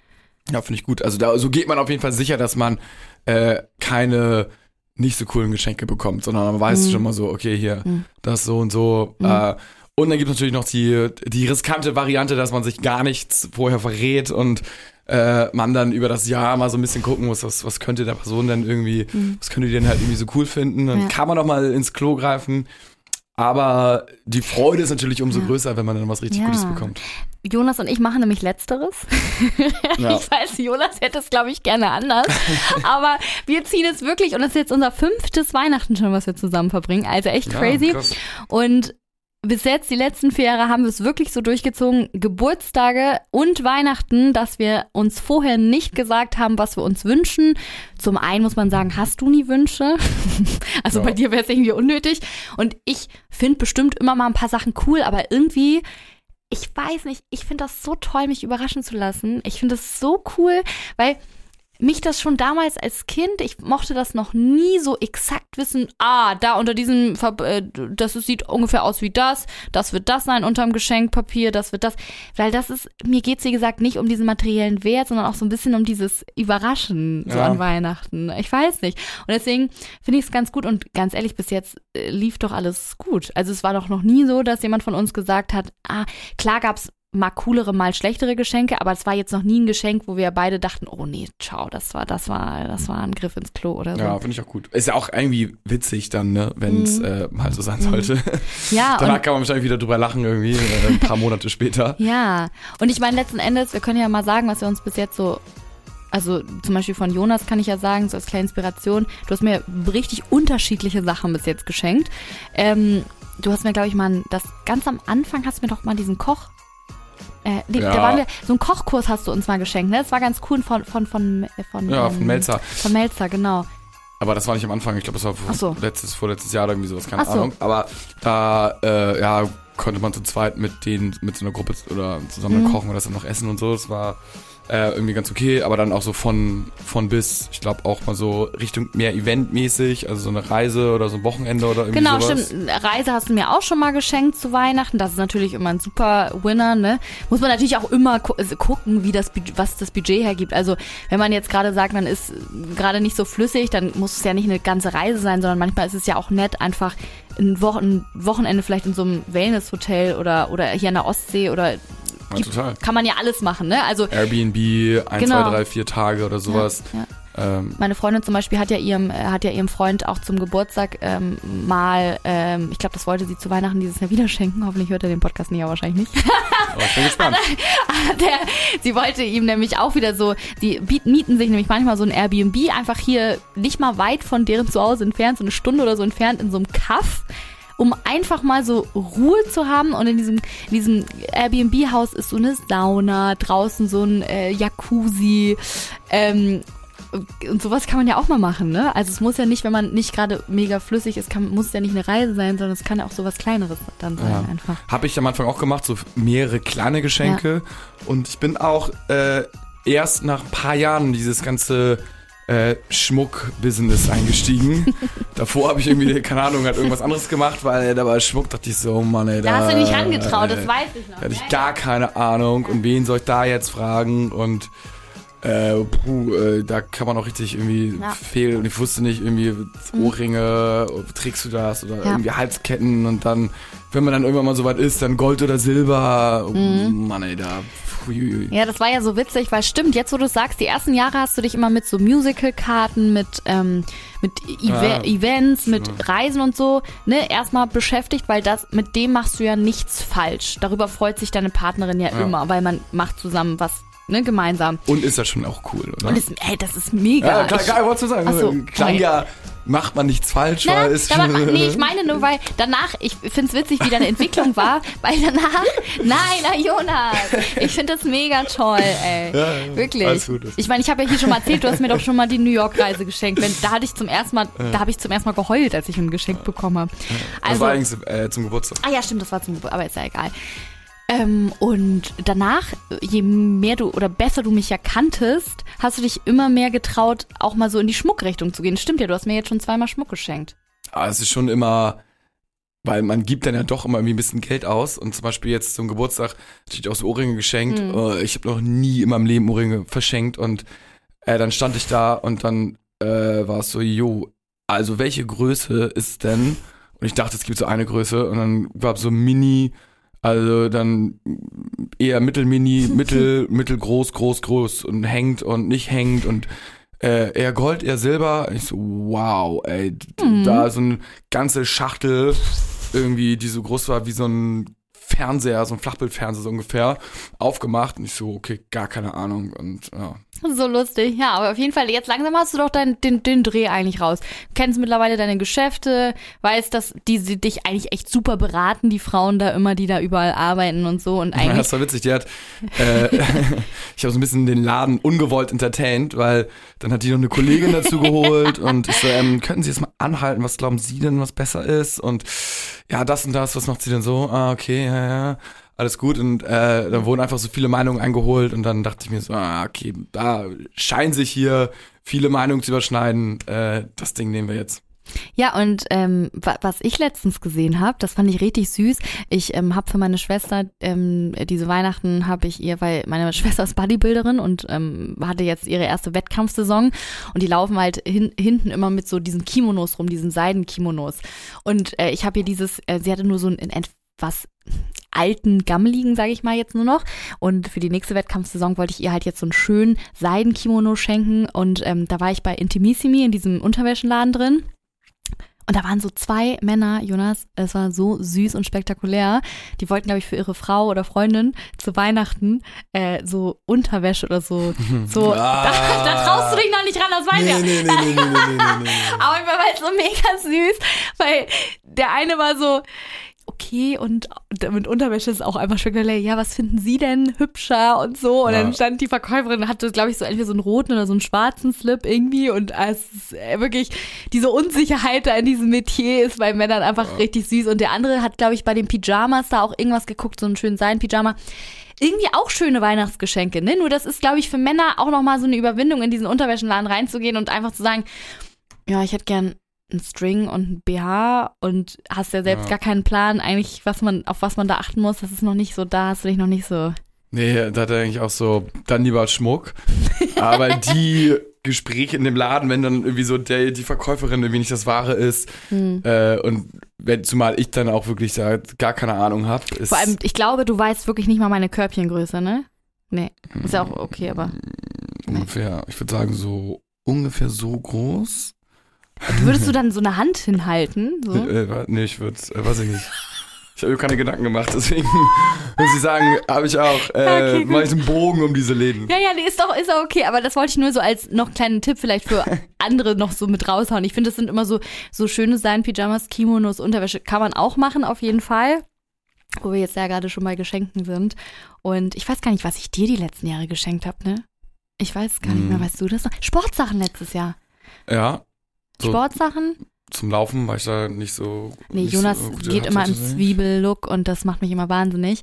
Speaker 2: Ja, finde ich gut. Also da, so geht man auf jeden Fall sicher, dass man äh, keine nicht so coolen Geschenke bekommt, sondern man weiß
Speaker 1: Mhm.
Speaker 2: schon mal so, okay, hier,
Speaker 1: Mhm.
Speaker 2: das so und so. Äh, und dann gibt es natürlich noch die, die riskante Variante, dass man sich gar nichts vorher verrät und äh, man dann über das Jahr mal so ein bisschen gucken muss, was, was könnte der Person denn irgendwie, was könnte die denn halt irgendwie so cool finden. Dann
Speaker 1: Mhm. Ja.
Speaker 2: kann man doch mal ins Klo greifen. Aber die Freude ist natürlich umso
Speaker 1: Ja.
Speaker 2: größer, wenn man dann was richtig
Speaker 1: Ja.
Speaker 2: Gutes bekommt.
Speaker 1: Jonas und ich machen nämlich Letzteres.
Speaker 2: Ja.
Speaker 1: Ich weiß, Jonas hätte es, glaube ich, gerne anders. Aber wir ziehen es wirklich, und das ist jetzt unser fünftes Weihnachten schon, was wir zusammen verbringen. Also echt
Speaker 2: Ja,
Speaker 1: crazy.
Speaker 2: krass.
Speaker 1: Und bis jetzt, die letzten vier Jahre, haben wir es wirklich so durchgezogen, Geburtstage und Weihnachten, dass wir uns vorher nicht gesagt haben, was wir uns wünschen. Zum einen muss man sagen, hast du nie Wünsche? Also
Speaker 2: Ja.
Speaker 1: bei dir wäre es irgendwie unnötig. Und ich finde bestimmt immer mal ein paar Sachen cool, aber irgendwie, ich weiß nicht, ich finde das so toll, mich überraschen zu lassen. Ich finde das so cool, weil mich das schon damals als Kind, ich mochte das noch nie so exakt wissen, ah, da unter diesem, Ver äh, das sieht ungefähr aus wie das, das wird das sein unterm Geschenkpapier, das wird das, weil das ist, mir geht's wie gesagt nicht um diesen materiellen Wert, sondern auch so ein bisschen um dieses Überraschen so
Speaker 2: Ja.
Speaker 1: an Weihnachten. Ich weiß nicht. Und deswegen finde ich es ganz gut und ganz ehrlich, bis jetzt äh, lief doch alles gut. Also es war doch noch nie so, dass jemand von uns gesagt hat, ah, klar gab's mal coolere, mal schlechtere Geschenke, aber es war jetzt noch nie ein Geschenk, wo wir beide dachten, oh nee, ciao, das war, das war, das war ein Griff ins Klo oder so.
Speaker 2: Ja, finde ich auch gut. Ist ja auch irgendwie witzig dann, ne, wenn es
Speaker 1: Mhm.
Speaker 2: äh, mal so sein sollte.
Speaker 1: Ja,
Speaker 2: Danach kann man wahrscheinlich wieder drüber lachen irgendwie, äh, ein paar Monate später.
Speaker 1: ja. Und ich meine, letzten Endes, wir können ja mal sagen, was wir uns bis jetzt so also zum Beispiel von Jonas kann ich ja sagen, so als kleine Inspiration, du hast mir richtig unterschiedliche Sachen bis jetzt geschenkt. Ähm, du hast mir, glaube ich, mal, das ganz am Anfang hast du mir doch mal diesen Koch. Äh, nee,
Speaker 2: Ja.
Speaker 1: da waren wir, so einen Kochkurs hast du uns mal geschenkt, ne? Das war ganz cool von, von, von, von,
Speaker 2: Ja,
Speaker 1: ähm,
Speaker 2: von Melzer.
Speaker 1: Von Melzer, genau.
Speaker 2: Aber das war nicht am Anfang, ich glaube, das war
Speaker 1: Ach so.
Speaker 2: letztes, vorletztes Jahr oder irgendwie sowas, keine
Speaker 1: Ach so.
Speaker 2: Ahnung. Aber da, äh, ja, konnte man zu zweit mit denen, mit so einer Gruppe oder zusammen
Speaker 1: Mhm.
Speaker 2: kochen und das dann noch essen und so. Das war äh, irgendwie ganz okay, aber dann auch so von, von bis, ich glaube auch mal so Richtung mehr eventmäßig, also so eine Reise oder so ein Wochenende oder irgendwie
Speaker 1: Genau,
Speaker 2: sowas.
Speaker 1: stimmt. Reise hast du mir auch schon mal geschenkt zu Weihnachten. Das ist natürlich immer ein super Winner, ne? Muss man natürlich auch immer gu also gucken, wie das, was das Budget hergibt. Also, wenn man jetzt gerade sagt, man ist gerade nicht so flüssig, dann muss es ja nicht eine ganze Reise sein, sondern manchmal ist es ja auch nett, einfach ein, Wo ein Wochenende vielleicht in so einem Wellness-Hotel oder, oder hier an der Ostsee oder
Speaker 2: Ja, total.
Speaker 1: kann man ja alles machen, ne? Also,
Speaker 2: Airbnb, ein,
Speaker 1: Genau.
Speaker 2: zwei, drei, vier Tage oder sowas.
Speaker 1: ja.
Speaker 2: Ähm,
Speaker 1: Meine Freundin zum Beispiel hat ja ihrem, äh, hat ja ihrem Freund auch zum Geburtstag ähm, mal, ähm, ich glaube, das wollte sie zu Weihnachten dieses Jahr wieder schenken. Hoffentlich hört er den Podcast nicht, aber wahrscheinlich nicht.
Speaker 2: aber ich bin gespannt.
Speaker 1: Der, sie wollte ihm nämlich auch wieder so, die mieten sich nämlich manchmal so ein Airbnb einfach hier nicht mal weit von deren Zuhause entfernt, so eine Stunde oder so entfernt in so einem Kaff um einfach mal so Ruhe zu haben und in diesem, in diesem Airbnb-Haus ist so eine Sauna, draußen so ein äh, Jacuzzi, ähm, und sowas kann man ja auch mal machen, ne? Also es muss ja nicht, wenn man nicht gerade mega flüssig ist, kann, muss es ja nicht eine Reise sein, sondern es kann ja auch sowas Kleineres dann sein
Speaker 2: Ja.
Speaker 1: einfach.
Speaker 2: Habe ich am Anfang auch gemacht, so mehrere kleine Geschenke. Und ich bin auch äh, erst nach ein paar Jahren dieses ganze äh, Schmuck-Business eingestiegen. Davor habe ich irgendwie, keine Ahnung, halt irgendwas anderes gemacht, weil da war Schmuck, dachte ich so, oh Mann, ey,
Speaker 1: Da hast du nicht rangetraut, das
Speaker 2: äh,
Speaker 1: weiß ich noch.
Speaker 2: Da hatte ich gar keine Ahnung. Und wen soll ich da jetzt fragen? Und äh, puh, äh, da kann man auch richtig irgendwie
Speaker 1: Ja.
Speaker 2: fehlen. Und ich wusste nicht, irgendwie Ohrringe, trägst du das oder
Speaker 1: Ja.
Speaker 2: irgendwie Halsketten und dann, wenn man dann irgendwann mal so weit ist, dann Gold oder Silber. Oh, Mann, ey, da. Pfui.
Speaker 1: Ja, das war ja so witzig, weil stimmt, jetzt wo du es sagst, die ersten Jahre hast du dich immer mit so Musical-Karten, mit, ähm, mit Eve
Speaker 2: Ah,
Speaker 1: Events, mit. Reisen und so, ne, erstmal beschäftigt, weil das, mit dem machst du ja nichts falsch. Darüber freut sich deine Partnerin ja,
Speaker 2: Ja.
Speaker 1: immer, weil man macht zusammen was, ne, gemeinsam.
Speaker 2: Und ist das schon auch cool, oder?
Speaker 1: Und das, ey, das ist mega.
Speaker 2: ja, klar,
Speaker 1: Ich-
Speaker 2: klar, wolltest du sagen.
Speaker 1: Ach so,
Speaker 2: Klang ja, macht man nichts falsch,
Speaker 1: Na,
Speaker 2: weil ist
Speaker 1: aber, nee, ich meine nur, weil danach, ich find's witzig, wie deine Entwicklung war, weil danach, nein, na Jonas, ich find das mega toll, ey.
Speaker 2: Ja, ja,
Speaker 1: Wirklich.
Speaker 2: gut,
Speaker 1: ich meine, ich habe ja hier schon mal erzählt, du hast mir doch schon mal die New York Reise geschenkt. Wenn, da hatte ich zum ersten Mal, da habe ich zum ersten Mal geheult, als ich ein Geschenk bekommen habe.
Speaker 2: das
Speaker 1: Also,
Speaker 2: war eigentlich äh, zum Geburtstag.
Speaker 1: ah ja, stimmt, das war zum Geburtstag, aber ist ja egal. Ähm, und danach, je mehr du oder besser du mich ja kanntest, hast du dich immer mehr getraut, auch mal so in die Schmuckrichtung zu gehen. Stimmt ja, du hast mir jetzt schon zweimal Schmuck geschenkt.
Speaker 2: Aber es ist schon immer, weil man gibt dann ja doch immer irgendwie ein bisschen Geld aus. Und zum Beispiel jetzt zum Geburtstag natürlich auch so Ohrringe geschenkt.
Speaker 1: Mhm.
Speaker 2: Äh, Ich habe noch nie in meinem Leben Ohrringe verschenkt. Und äh, dann stand ich da und dann äh, war es so, jo, also welche Größe ist denn? Und ich dachte, es gibt so eine Größe. Und dann gab es so Mini, also dann eher Mittelmini, Mittel, Mittelgroß, groß, groß und hängt und nicht hängt und äh, eher Gold, eher Silber. Ich so, wow, ey,
Speaker 1: Mhm.
Speaker 2: da so eine ganze Schachtel irgendwie, die so groß war wie so ein Fernseher, so ein Flachbildfernseher so ungefähr, aufgemacht. Und ich so, okay, gar keine Ahnung. Und ja.
Speaker 1: So lustig. Ja, aber auf jeden Fall, jetzt langsam hast du doch dein, den, den Dreh eigentlich raus. Du kennst mittlerweile deine Geschäfte, weißt, dass die, sie dich eigentlich echt super beraten, die Frauen da immer, die da überall arbeiten und so. Und
Speaker 2: Ja,
Speaker 1: eigentlich.
Speaker 2: das war witzig. Die hat, äh, ich habe so ein bisschen den Laden ungewollt entertained, weil dann hat die noch eine Kollegin dazu geholt und ich so, ähm, könnten Sie jetzt mal anhalten, was glauben Sie denn, was besser ist? Und ja, das und das, was macht sie denn so? Ah, okay, ja, ja. Alles gut und äh, dann wurden einfach so viele Meinungen eingeholt und dann dachte ich mir so, ah, okay, da scheinen sich hier viele Meinungen zu überschneiden. Äh, das Ding nehmen wir jetzt.
Speaker 1: Ja, und ähm, wa was ich letztens gesehen habe, das fand ich richtig süß. Ich ähm, habe für meine Schwester ähm, diese Weihnachten habe ich ihr, weil meine Schwester ist Bodybuilderin und ähm, hatte jetzt ihre erste Wettkampfsaison und die laufen halt hin, hinten immer mit so diesen Kimonos rum, diesen Seidenkimonos. Und äh, ich habe ihr dieses, äh, sie hatte nur so ein in etwas alten Gammeligen, sage ich mal jetzt nur noch. Und für die nächste Wettkampfsaison wollte ich ihr halt jetzt so einen schönen Seidenkimono schenken. Und ähm, da war ich bei Intimissimi in diesem Unterwäschenladen drin. Und da waren so zwei Männer, Jonas, es war so süß und spektakulär. Die wollten, glaube ich, für ihre Frau oder Freundin zu Weihnachten äh, so Unterwäsche oder so. so
Speaker 2: Ah.
Speaker 1: da, da traust du dich noch nicht ran, das weiß ja.
Speaker 2: nee, nee, nee, nee, nee, nee, nee.
Speaker 1: Aber ich war halt so mega süß, weil der eine war so, okay, und mit Unterwäsche ist auch einfach spektakulär. Ja, was finden Sie denn hübscher und so? Und
Speaker 2: Ja.
Speaker 1: dann stand die Verkäuferin, hatte, glaube ich, so entweder so einen roten oder so einen schwarzen Slip irgendwie. Und es ist äh, wirklich, diese Unsicherheit da in diesem Metier ist bei Männern einfach richtig süß. Und der andere hat, glaube ich, bei den Pyjamas da auch irgendwas geguckt, so einen schönen Seidenpyjama. irgendwie auch schöne Weihnachtsgeschenke, ne? Nur das ist, glaube ich, für Männer auch nochmal so eine Überwindung, in diesen Unterwäschenladen reinzugehen und einfach zu sagen, ja, ich hätte gern einen String und ein BH und hast ja selbst
Speaker 2: Ja.
Speaker 1: gar keinen Plan, eigentlich, was man, auf was man da achten muss. Das ist noch nicht so da, hast du dich noch nicht so.
Speaker 2: Nee, da hat er eigentlich auch so, dann lieber Schmuck. Aber die Gespräche in dem Laden, wenn dann irgendwie so der, die Verkäuferin irgendwie nicht das Wahre ist
Speaker 1: Hm.
Speaker 2: äh, und wenn, zumal ich dann auch wirklich da gar keine Ahnung habe.
Speaker 1: Vor allem, ich glaube, du weißt wirklich nicht mal meine Körbchengröße, ne? Nee. Ist ja auch okay, aber.
Speaker 2: Ungefähr, ich würde sagen, so ungefähr so groß.
Speaker 1: Würdest du dann so eine Hand hinhalten? So?
Speaker 2: Äh, wa- nee, ich würde, äh, weiß ich nicht. Ich habe mir keine Gedanken gemacht, deswegen muss ich sagen, habe ich auch, äh,
Speaker 1: Okay,
Speaker 2: mache ich einen Bogen um diese Läden.
Speaker 1: Ja, ja, nee, ist doch, ist doch okay, aber das wollte ich nur so als noch kleinen Tipp vielleicht für andere noch so mit raushauen. Ich finde, das sind immer so, so schöne Sein, Pyjamas, Kimonos, Unterwäsche, kann man auch machen, auf jeden Fall. Wo wir jetzt ja gerade schon bei Geschenken sind. Und ich weiß gar nicht, was ich dir die letzten Jahre geschenkt habe, ne? Ich weiß gar nicht mehr,
Speaker 2: Hm.
Speaker 1: weißt du das noch? Sportsachen letztes Jahr.
Speaker 2: Ja, So.
Speaker 1: Sportsachen?
Speaker 2: zum Laufen war ich da nicht so.
Speaker 1: Nee,
Speaker 2: nicht
Speaker 1: Jonas
Speaker 2: so gut
Speaker 1: geht immer im. Zwiebellook und das macht mich immer wahnsinnig.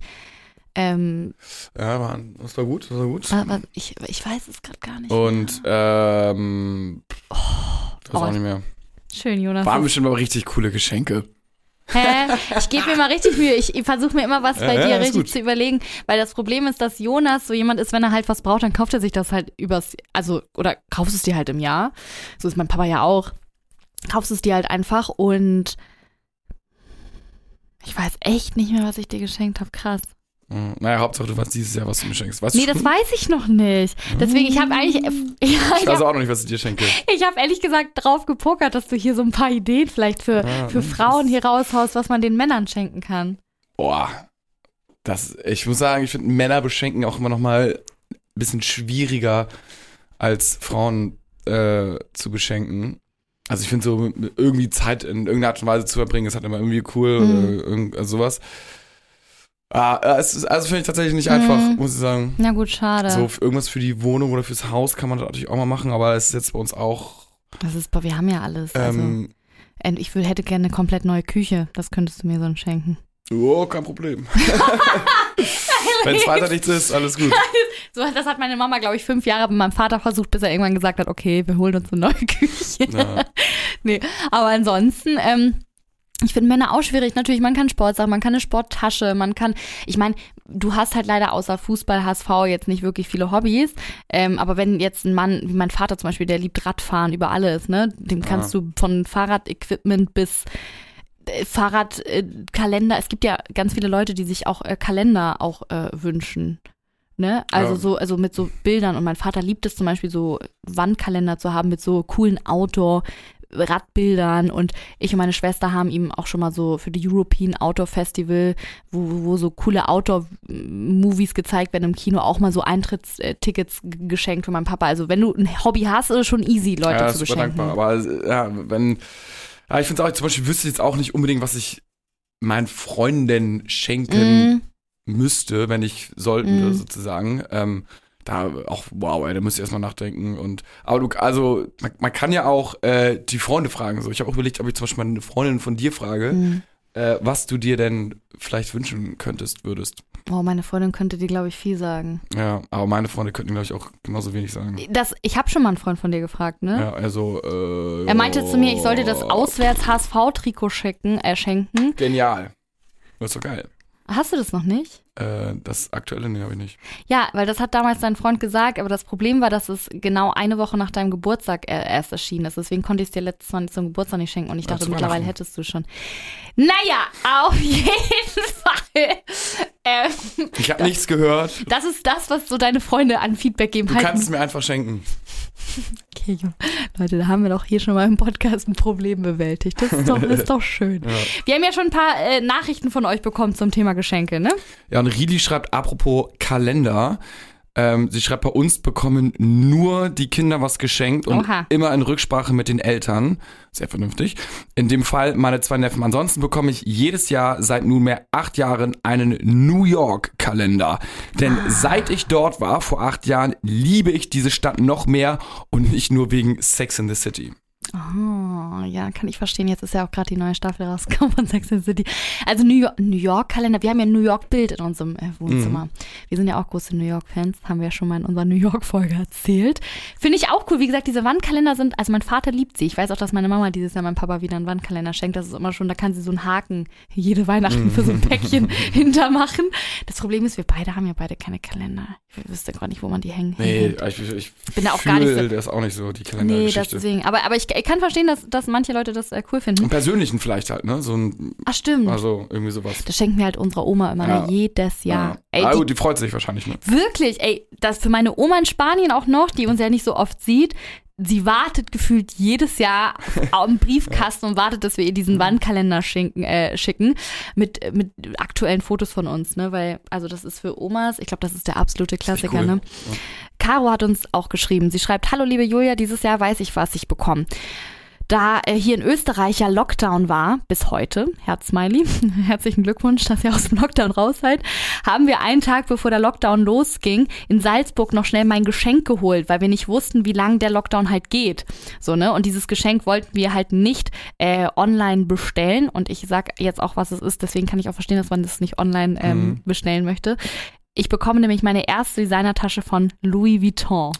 Speaker 1: Ähm,
Speaker 2: Ja, war, das war gut, das war gut.
Speaker 1: wa- wa- ich, ich weiß es gerade gar nicht.
Speaker 2: Und, ähm, das
Speaker 1: Oh.
Speaker 2: auch nicht mehr.
Speaker 1: Schön, Jonas.
Speaker 2: Waren bestimmt aber richtig coole Geschenke.
Speaker 1: Hä? Ich gebe mir mal richtig Mühe. Ich, ich versuche mir immer was
Speaker 2: Ja,
Speaker 1: bei
Speaker 2: ja,
Speaker 1: dir
Speaker 2: ist
Speaker 1: richtig
Speaker 2: gut.
Speaker 1: zu überlegen, weil das Problem ist, dass Jonas so jemand ist, wenn er halt was braucht, dann kauft er sich das halt übers, also, oder kaufst es dir halt im Jahr. So ist mein Papa ja auch. Kaufst es dir halt einfach und ich weiß echt nicht mehr, was ich dir geschenkt habe. Krass.
Speaker 2: Mhm. Naja, Hauptsache du weißt dieses Jahr, was du mir schenkst. Weißt
Speaker 1: Nee, das weiß ich noch nicht. Deswegen, ich habe eigentlich,
Speaker 2: Ich
Speaker 1: ich
Speaker 2: weiß
Speaker 1: habe
Speaker 2: auch noch nicht, was ich dir schenke.
Speaker 1: ich hab ehrlich gesagt drauf gepokert, dass du hier so ein paar Ideen vielleicht für,
Speaker 2: Ah,
Speaker 1: für Frauen hier raushaust, was man den Männern schenken kann.
Speaker 2: Boah. Das, ich muss sagen, ich finde Männer beschenken auch immer noch mal ein bisschen schwieriger als Frauen äh, zu beschenken. Also ich finde so irgendwie Zeit in irgendeiner Art und Weise zu verbringen, ist halt immer irgendwie cool
Speaker 1: Mhm.
Speaker 2: oder irgend, also sowas. Ah, äh, es ist, also finde ich tatsächlich nicht einfach,
Speaker 1: Mhm.
Speaker 2: muss ich sagen.
Speaker 1: Na gut, schade.
Speaker 2: So irgendwas für die Wohnung oder fürs Haus kann man das natürlich auch mal machen, aber es ist jetzt bei uns auch.
Speaker 1: Das ist, wir haben ja alles. Also.
Speaker 2: Ähm,
Speaker 1: Und ich will, hätte gerne eine komplett neue Küche. Das könntest du mir sonst schenken.
Speaker 2: oh, kein Problem. Wenn es weiter nichts ist, alles gut.
Speaker 1: So, das hat meine Mama, glaube ich, fünf Jahre bei meinem Vater versucht, bis er irgendwann gesagt hat, okay, wir holen uns eine neue Küche.
Speaker 2: Ja.
Speaker 1: nee, aber ansonsten, ähm, ich finde Männer auch schwierig. Natürlich, man kann Sport sagen, man kann eine Sporttasche, man kann, ich meine, du hast halt leider außer Fußball, HSV jetzt nicht wirklich viele Hobbys. Ähm, aber wenn jetzt ein Mann, wie mein Vater zum Beispiel, der liebt Radfahren über alles, ne? Dem kannst du von Fahrradequipment bis Fahrradkalender, es gibt ja ganz viele Leute, die sich auch äh, Kalender auch äh, wünschen. Ne? Also
Speaker 2: Ja.
Speaker 1: so, also mit so Bildern. Und mein Vater liebt es zum Beispiel so Wandkalender zu haben mit so coolen Outdoor. Radbildern und ich und meine Schwester haben ihm auch schon mal so für die European Outdoor Festival, wo, wo so coole Outdoor-Movies gezeigt werden im Kino, auch mal so Eintrittstickets geschenkt für meinen Papa. Also wenn du ein Hobby hast, ist es schon easy, Leute
Speaker 2: ja,
Speaker 1: zu beschenken.
Speaker 2: dankbar. Aber äh, ja, wenn. Ja, ich finde auch, zum Beispiel wüsste ich jetzt auch nicht unbedingt, was ich meinen Freunden schenken
Speaker 1: Mm,
Speaker 2: müsste, wenn ich sollten,
Speaker 1: Mhm.
Speaker 2: sozusagen. Ähm, da auch, wow, ey, da müsste ich erstmal nachdenken. Und, aber du, also, man, man kann ja auch äh, die Freunde fragen. So. Ich habe auch überlegt, ob ich zum Beispiel mal eine Freundin von dir frage,
Speaker 1: mm.
Speaker 2: äh, was du dir denn vielleicht wünschen könntest, würdest.
Speaker 1: Oh, meine Freundin könnte dir, glaube ich, viel sagen.
Speaker 2: Ja, aber meine Freunde könnten, glaube ich, auch genauso wenig sagen.
Speaker 1: Das, ich habe schon mal einen Freund von dir gefragt, ne?
Speaker 2: Ja, also, äh,
Speaker 1: Er meinte zu mir, ich sollte das Auswärts-HSV-Trikot schenken, äh, schenken.
Speaker 2: Genial. Das ist doch geil.
Speaker 1: Hast du das noch nicht?
Speaker 2: Äh, das aktuelle, nee, habe ich nicht.
Speaker 1: Ja, weil das hat damals dein Freund gesagt, aber das Problem war, dass es genau eine Woche nach deinem Geburtstag äh, erst erschienen ist. Deswegen konnte ich es dir letztes Mal zum Geburtstag nicht schenken und ich
Speaker 2: Ja,
Speaker 1: dachte,
Speaker 2: zu
Speaker 1: mittlerweile hättest du schon. Naja, auf jeden Fall. Ähm,
Speaker 2: Ich habe nichts gehört.
Speaker 1: das ist das, was so deine Freunde an Feedback geben.
Speaker 2: Du
Speaker 1: Halt
Speaker 2: kannst es mir einfach schenken.
Speaker 1: Okay. Leute, da haben wir doch hier schon mal im Podcast ein Problem bewältigt. Das ist doch, das ist doch schön.
Speaker 2: Ja.
Speaker 1: Wir haben ja schon ein paar äh, Nachrichten von euch bekommen zum Thema Geschenke, ne?
Speaker 2: Ja, und Rili schreibt apropos Kalender. Ähm, sie schreibt, bei uns bekommen nur die Kinder was geschenkt und
Speaker 1: Oha.
Speaker 2: immer in Rücksprache mit den Eltern. Sehr vernünftig. In dem Fall meine zwei Neffen. Ansonsten bekomme ich jedes Jahr seit nunmehr acht Jahren einen New York-Kalender. Denn seit ich dort war, vor acht Jahren, liebe ich diese Stadt noch mehr und nicht nur wegen Sex in the City.
Speaker 1: Oh, ja, kann ich verstehen. Jetzt ist ja auch gerade die neue Staffel rausgekommen von Sex and the City. Also New York, New York Kalender. Wir haben ja ein New York Bild in unserem äh, Wohnzimmer. Mhm. Wir sind ja auch große New York Fans. Haben wir ja schon mal in unserer New York Folge erzählt. Finde ich auch cool. Wie gesagt, diese Wandkalender sind, also mein Vater liebt sie. Ich weiß auch, dass meine Mama dieses Jahr meinem Papa wieder einen Wandkalender schenkt. Das ist immer schon, da kann sie so einen Haken jede Weihnachten für so ein Päckchen hintermachen. Das Problem ist, wir beide haben ja beide keine Kalender. Ich wüsste gar nicht, wo man die hängen.
Speaker 2: Nee, ich, ich, ich bin da auch gar nicht so. Ist auch nicht so die Kalendergeschichte. Nee,
Speaker 1: deswegen. Aber, aber ich, ich kann verstehen, dass, dass manche Leute das äh, cool finden.
Speaker 2: Im Persönlichen vielleicht halt, ne? So ein,
Speaker 1: Ach, stimmt.
Speaker 2: Also irgendwie sowas.
Speaker 1: Das schenken wir halt unserer Oma immer, ne? ja. ne? jedes Jahr. Ja.
Speaker 2: Ey, die, die, freut sich wahrscheinlich, ne?
Speaker 1: Wirklich, ey, das für meine Oma in Spanien auch noch, die uns ja nicht so oft sieht, sie wartet gefühlt jedes Jahr am Briefkasten und wartet, dass wir ihr diesen Wandkalender schinken, äh, schicken mit, mit aktuellen Fotos von uns, ne? Weil, also das ist für Omas, ich glaube, das ist der absolute Klassiker, cool. ne? Ja. Caro hat uns auch geschrieben. Sie schreibt, hallo liebe Julia, dieses Jahr weiß ich, was ich bekomme. Da äh, hier in Österreich ja Lockdown war, bis heute, Herzsmiley, herzlichen Glückwunsch, dass ihr aus dem Lockdown raus seid, haben wir einen Tag bevor der Lockdown losging, in Salzburg noch schnell mein Geschenk geholt, weil wir nicht wussten, wie lange der Lockdown halt geht. So, ne? Und dieses Geschenk wollten wir halt nicht äh, online bestellen. Und ich sag jetzt auch, was es ist, deswegen kann ich auch verstehen, dass man das nicht online ähm, mhm. bestellen möchte. Ich bekomme nämlich meine erste Designertasche von Louis Vuitton.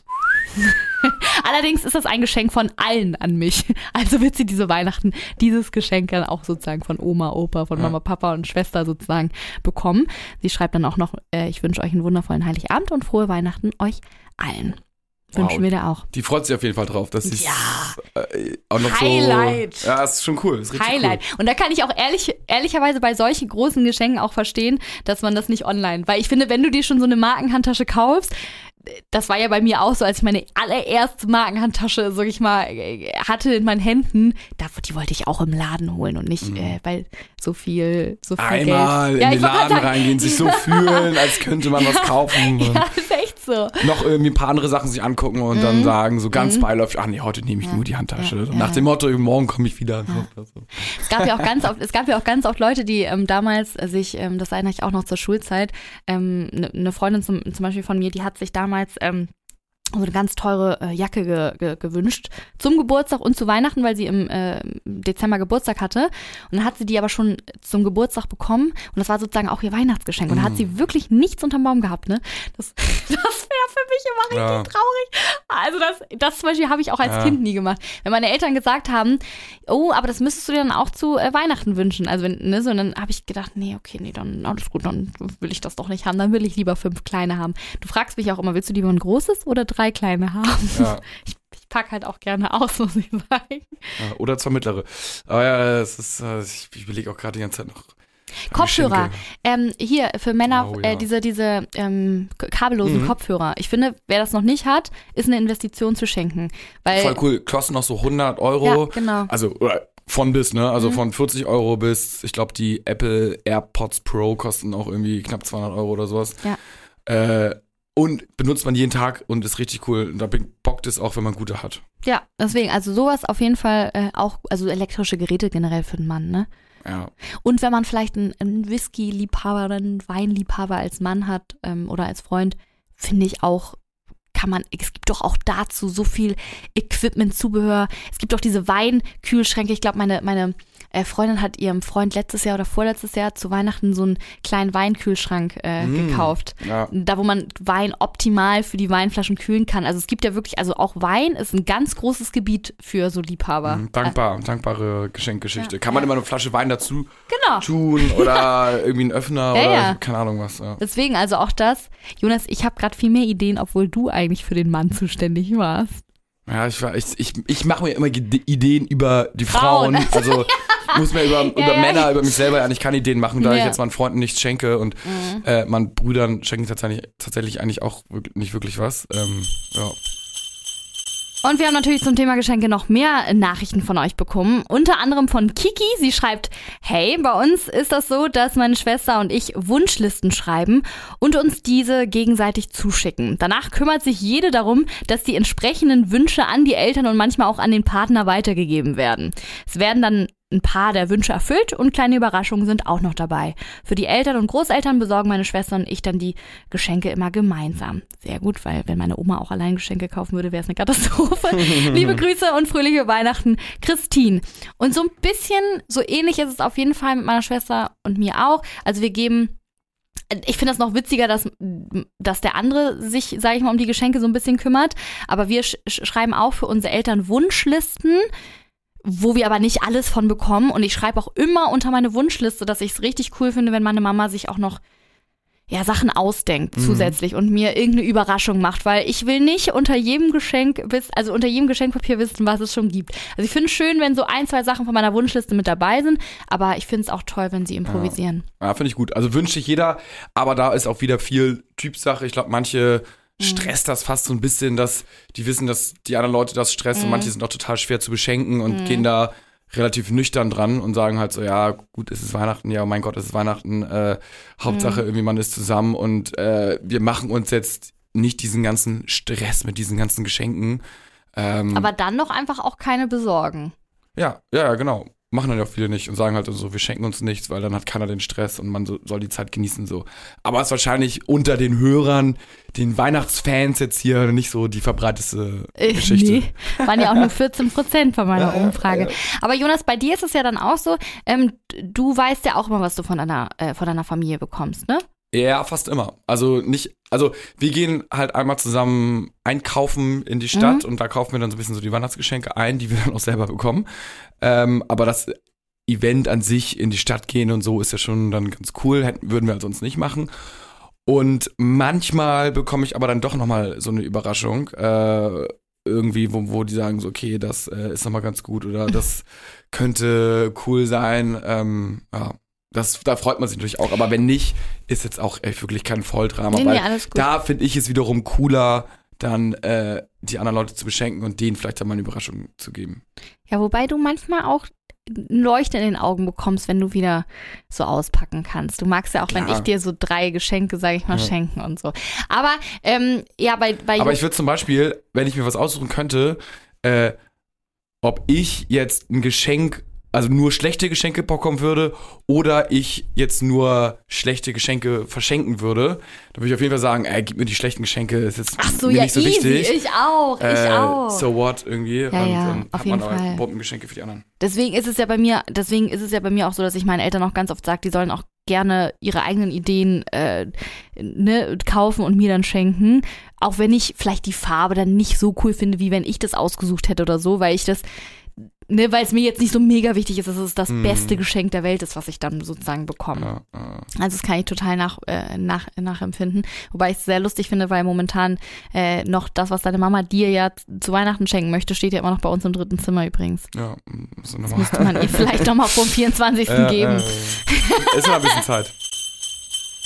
Speaker 1: Allerdings ist das ein Geschenk von allen an mich. Also wird sie diese Weihnachten dieses Geschenk dann auch sozusagen von Oma, Opa, von Mama, Papa und Schwester sozusagen bekommen. Sie schreibt dann auch noch, äh, ich wünsche euch einen wundervollen Heiligabend und frohe Weihnachten euch allen. Wünschen wow. wir dir auch.
Speaker 2: Die freut sich auf jeden Fall drauf, dass sie
Speaker 1: ja.
Speaker 2: äh, auch noch
Speaker 1: Highlight.
Speaker 2: so. Ja, ist schon cool. Ist
Speaker 1: Highlight.
Speaker 2: Cool.
Speaker 1: Und da kann ich auch ehrlich, ehrlicherweise bei solchen großen Geschenken auch verstehen, dass man das nicht online. Weil ich finde, wenn du dir schon so eine Markenhandtasche kaufst, das war ja bei mir auch so, als ich meine allererste Markenhandtasche, sag ich mal, hatte in meinen Händen, die wollte ich auch im Laden holen und nicht, mhm. äh, weil so viel, so viel
Speaker 2: Einmal
Speaker 1: Geld.
Speaker 2: in ja, den Laden reingehen, sich so fühlen, als könnte man ja, was kaufen.
Speaker 1: Ja, ist echt so.
Speaker 2: Noch irgendwie ein paar andere Sachen sich angucken und mhm. dann sagen, so ganz mhm. beiläufig, ach nee, heute nehme ich ja. nur die Handtasche. Nach dem Motto, morgen komme ich wieder.
Speaker 1: Es gab ja auch ganz oft, es gab ja auch ganz oft Leute, die ähm, damals sich, ähm, das erinnere ich auch noch zur Schulzeit, ähm, ne, eine Freundin zum, zum Beispiel von mir, die hat sich damals damals ähm, so eine ganz teure äh, Jacke ge ge gewünscht zum Geburtstag und zu Weihnachten, weil sie im äh, Dezember Geburtstag hatte. Und dann hat sie die aber schon zum Geburtstag bekommen und das war sozusagen auch ihr Weihnachtsgeschenk. Und da hat mhm. sie wirklich nichts unterm Baum gehabt, ne? Das, das wäre für mich immer richtig ja. traurig. Also das, das zum Beispiel habe ich auch als ja. Kind nie gemacht. Wenn meine Eltern gesagt haben, oh, aber das müsstest du dir dann auch zu äh, Weihnachten wünschen. Also wenn, ne, so, dann habe ich gedacht, nee, okay, nee, dann alles gut, dann will ich das doch nicht haben. Dann will ich lieber fünf kleine haben. Du fragst mich auch immer, willst du lieber ein großes oder drei kleine haben? Ja. Ich, ich packe halt auch gerne aus, muss ich sagen.
Speaker 2: Ja, oder zwei mittlere. Aber ja, es ist, äh, ich, ich überlege auch gerade die ganze Zeit noch
Speaker 1: Kopfhörer. Ähm, hier für Männer oh, ja. äh, diese, diese ähm, kabellosen mhm. Kopfhörer. Ich finde, wer das noch nicht hat, ist eine Investition zu schenken. Weil,
Speaker 2: Voll cool. Kosten noch so 100 Euro. Ja,
Speaker 1: genau.
Speaker 2: Also von bis, ne? Also mhm. von 40 Euro bis, ich glaube, die Apple AirPods Pro kosten auch irgendwie knapp 200 Euro oder sowas.
Speaker 1: Ja.
Speaker 2: Äh, und benutzt man jeden Tag und ist richtig cool. Und da bockt es auch, wenn man gute hat.
Speaker 1: Ja, deswegen, also sowas auf jeden Fall äh, auch, also elektrische Geräte generell für den Mann, ne?
Speaker 2: Ja.
Speaker 1: Und wenn man vielleicht einen, einen Whisky-Liebhaber oder einen Weinliebhaber als Mann hat ähm, oder als Freund, finde ich auch, kann man, es gibt doch auch dazu so viel Equipment, Zubehör. Es gibt doch diese Weinkühlschränke. Ich glaube, meine, meine äh, Freundin hat ihrem Freund letztes Jahr oder vorletztes Jahr zu Weihnachten so einen kleinen Weinkühlschrank äh, mm, gekauft.
Speaker 2: Ja.
Speaker 1: Da, wo man Wein optimal für die Weinflaschen kühlen kann. Also es gibt ja wirklich, also auch Wein ist ein ganz großes Gebiet für so Liebhaber.
Speaker 2: Mm, dankbar, dankbare Geschenkgeschichte.
Speaker 1: Ja,
Speaker 2: kann man
Speaker 1: ja.
Speaker 2: immer eine Flasche Wein dazu
Speaker 1: genau.
Speaker 2: tun oder irgendwie einen Öffner oder keine Ahnung was.
Speaker 1: Deswegen, also auch das. Jonas, ich habe gerade viel mehr Ideen, obwohl du eigentlich für den Mann zuständig warst.
Speaker 2: Ja, ich, ich, ich, ich mache mir immer Ideen über die Frauen. Frauen. Also ich muss mir über, ja, über ja, Männer, über mich selber eigentlich keine Ideen machen, da ich jetzt meinen Freunden nichts schenke und mhm. äh, meinen Brüdern schenke ich tatsächlich, tatsächlich eigentlich auch wirklich, nicht wirklich was. Ähm, ja.
Speaker 1: Und wir haben natürlich zum Thema Geschenke noch mehr Nachrichten von euch bekommen. Unter anderem von Kiki. Sie schreibt, hey, bei uns ist das so, dass meine Schwester und ich Wunschlisten schreiben und uns diese gegenseitig zuschicken. Danach kümmert sich jede darum, dass die entsprechenden Wünsche an die Eltern und manchmal auch an den Partner weitergegeben werden. Es werden dann ein paar der Wünsche erfüllt und kleine Überraschungen sind auch noch dabei. Für die Eltern und Großeltern besorgen meine Schwester und ich dann die Geschenke immer gemeinsam. Sehr gut, weil wenn meine Oma auch allein Geschenke kaufen würde, wäre es eine Katastrophe. Liebe Grüße und fröhliche Weihnachten, Christine. Und so ein bisschen, so ähnlich ist es auf jeden Fall mit meiner Schwester und mir auch. Also wir geben ich finde das noch witziger, dass, dass der andere sich, sage ich mal, um die Geschenke so ein bisschen kümmert. Aber wir sch schreiben auch für unsere Eltern Wunschlisten wo wir aber nicht alles von bekommen. Und ich schreibe auch immer unter meine Wunschliste, dass ich es richtig cool finde, wenn meine Mama sich auch noch ja, Sachen ausdenkt mhm. zusätzlich und mir irgendeine Überraschung macht, weil ich will nicht unter jedem Geschenk wissen, also unter jedem Geschenkpapier wissen, was es schon gibt. Also ich finde es schön, wenn so ein, zwei Sachen von meiner Wunschliste mit dabei sind, aber ich finde es auch toll, wenn sie improvisieren.
Speaker 2: Ja, ja finde ich gut. Also wünscht sich jeder, aber da ist auch wieder viel Typsache. Ich glaube, manche. Stresst das fast so ein bisschen, dass die wissen, dass die anderen Leute das stressen. Mhm. Manche sind auch total schwer zu beschenken und mhm. gehen da relativ nüchtern dran und sagen halt so, ja, gut, es ist Weihnachten, ja, mein Gott, es ist Weihnachten, äh, Hauptsache mhm. irgendwie man ist zusammen und äh, wir machen uns jetzt nicht diesen ganzen Stress mit diesen ganzen Geschenken.
Speaker 1: Ähm, Aber dann noch einfach auch keine besorgen.
Speaker 2: Ja, ja, genau machen dann ja auch viele nicht und sagen halt so, wir schenken uns nichts, weil dann hat keiner den Stress und man so, soll die Zeit genießen so. Aber es ist wahrscheinlich unter den Hörern, den Weihnachtsfans jetzt hier nicht so die verbreiteste äh, Geschichte. Nee,
Speaker 1: waren ja auch nur 14 Prozent von meiner Umfrage. Aber Jonas, bei dir ist es ja dann auch so, ähm, du weißt ja auch immer, was du von deiner, äh, von deiner Familie bekommst, ne?
Speaker 2: Ja, fast immer. Also nicht, also wir gehen halt einmal zusammen einkaufen in die Stadt mhm. und da kaufen wir dann so ein bisschen so die Weihnachtsgeschenke ein, die wir dann auch selber bekommen. Ähm, aber das Event an sich in die Stadt gehen und so ist ja schon dann ganz cool, hätten, würden wir halt sonst nicht machen. Und manchmal bekomme ich aber dann doch nochmal so eine Überraschung. Äh, irgendwie, wo, wo die sagen so, okay, das äh, ist nochmal ganz gut oder das könnte cool sein. Ähm, ja, das, da freut man sich natürlich auch. Aber wenn nicht, ist jetzt auch echt wirklich kein Volldrama. Nee, weil nee, da finde ich es wiederum cooler, dann äh, die anderen Leute zu beschenken und denen vielleicht dann mal eine Überraschung zu geben.
Speaker 1: Ja, wobei du manchmal auch ein Leuchten in den Augen bekommst, wenn du wieder so auspacken kannst. Du magst ja auch, Klar. wenn ich dir so drei Geschenke, sage ich mal, ja. schenken und so. Aber ähm, ja, bei, bei
Speaker 2: Aber ich würde zum Beispiel, wenn ich mir was aussuchen könnte, äh, ob ich jetzt ein Geschenk also nur schlechte Geschenke bekommen würde oder ich jetzt nur schlechte Geschenke verschenken würde, dann würde ich auf jeden Fall sagen, ey, gib mir die schlechten Geschenke, ist jetzt
Speaker 1: Ach so, ja, nicht so easy. wichtig. Ich auch, ich äh, auch.
Speaker 2: So what irgendwie.
Speaker 1: Ja, und ja, dann auf hat jeden man Fall.
Speaker 2: Bombengeschenke für die anderen.
Speaker 1: Deswegen ist es ja bei mir, deswegen ist es ja bei mir auch so, dass ich meinen Eltern auch ganz oft sage, die sollen auch gerne ihre eigenen Ideen äh, ne, kaufen und mir dann schenken. Auch wenn ich vielleicht die Farbe dann nicht so cool finde, wie wenn ich das ausgesucht hätte oder so, weil ich das ne, weil es mir jetzt nicht so mega wichtig ist, dass es das mm. beste Geschenk der Welt ist, was ich dann sozusagen bekomme. Ja, ja. Also das kann ich total nach, äh, nach, nachempfinden. Wobei ich es sehr lustig finde, weil momentan äh, noch das, was deine Mama dir ja zu Weihnachten schenken möchte, steht ja immer noch bei uns im dritten Zimmer übrigens. Ja, so das müsste man ihr vielleicht noch mal vor dem 24. Äh, geben.
Speaker 2: Äh, ist noch ein bisschen Zeit.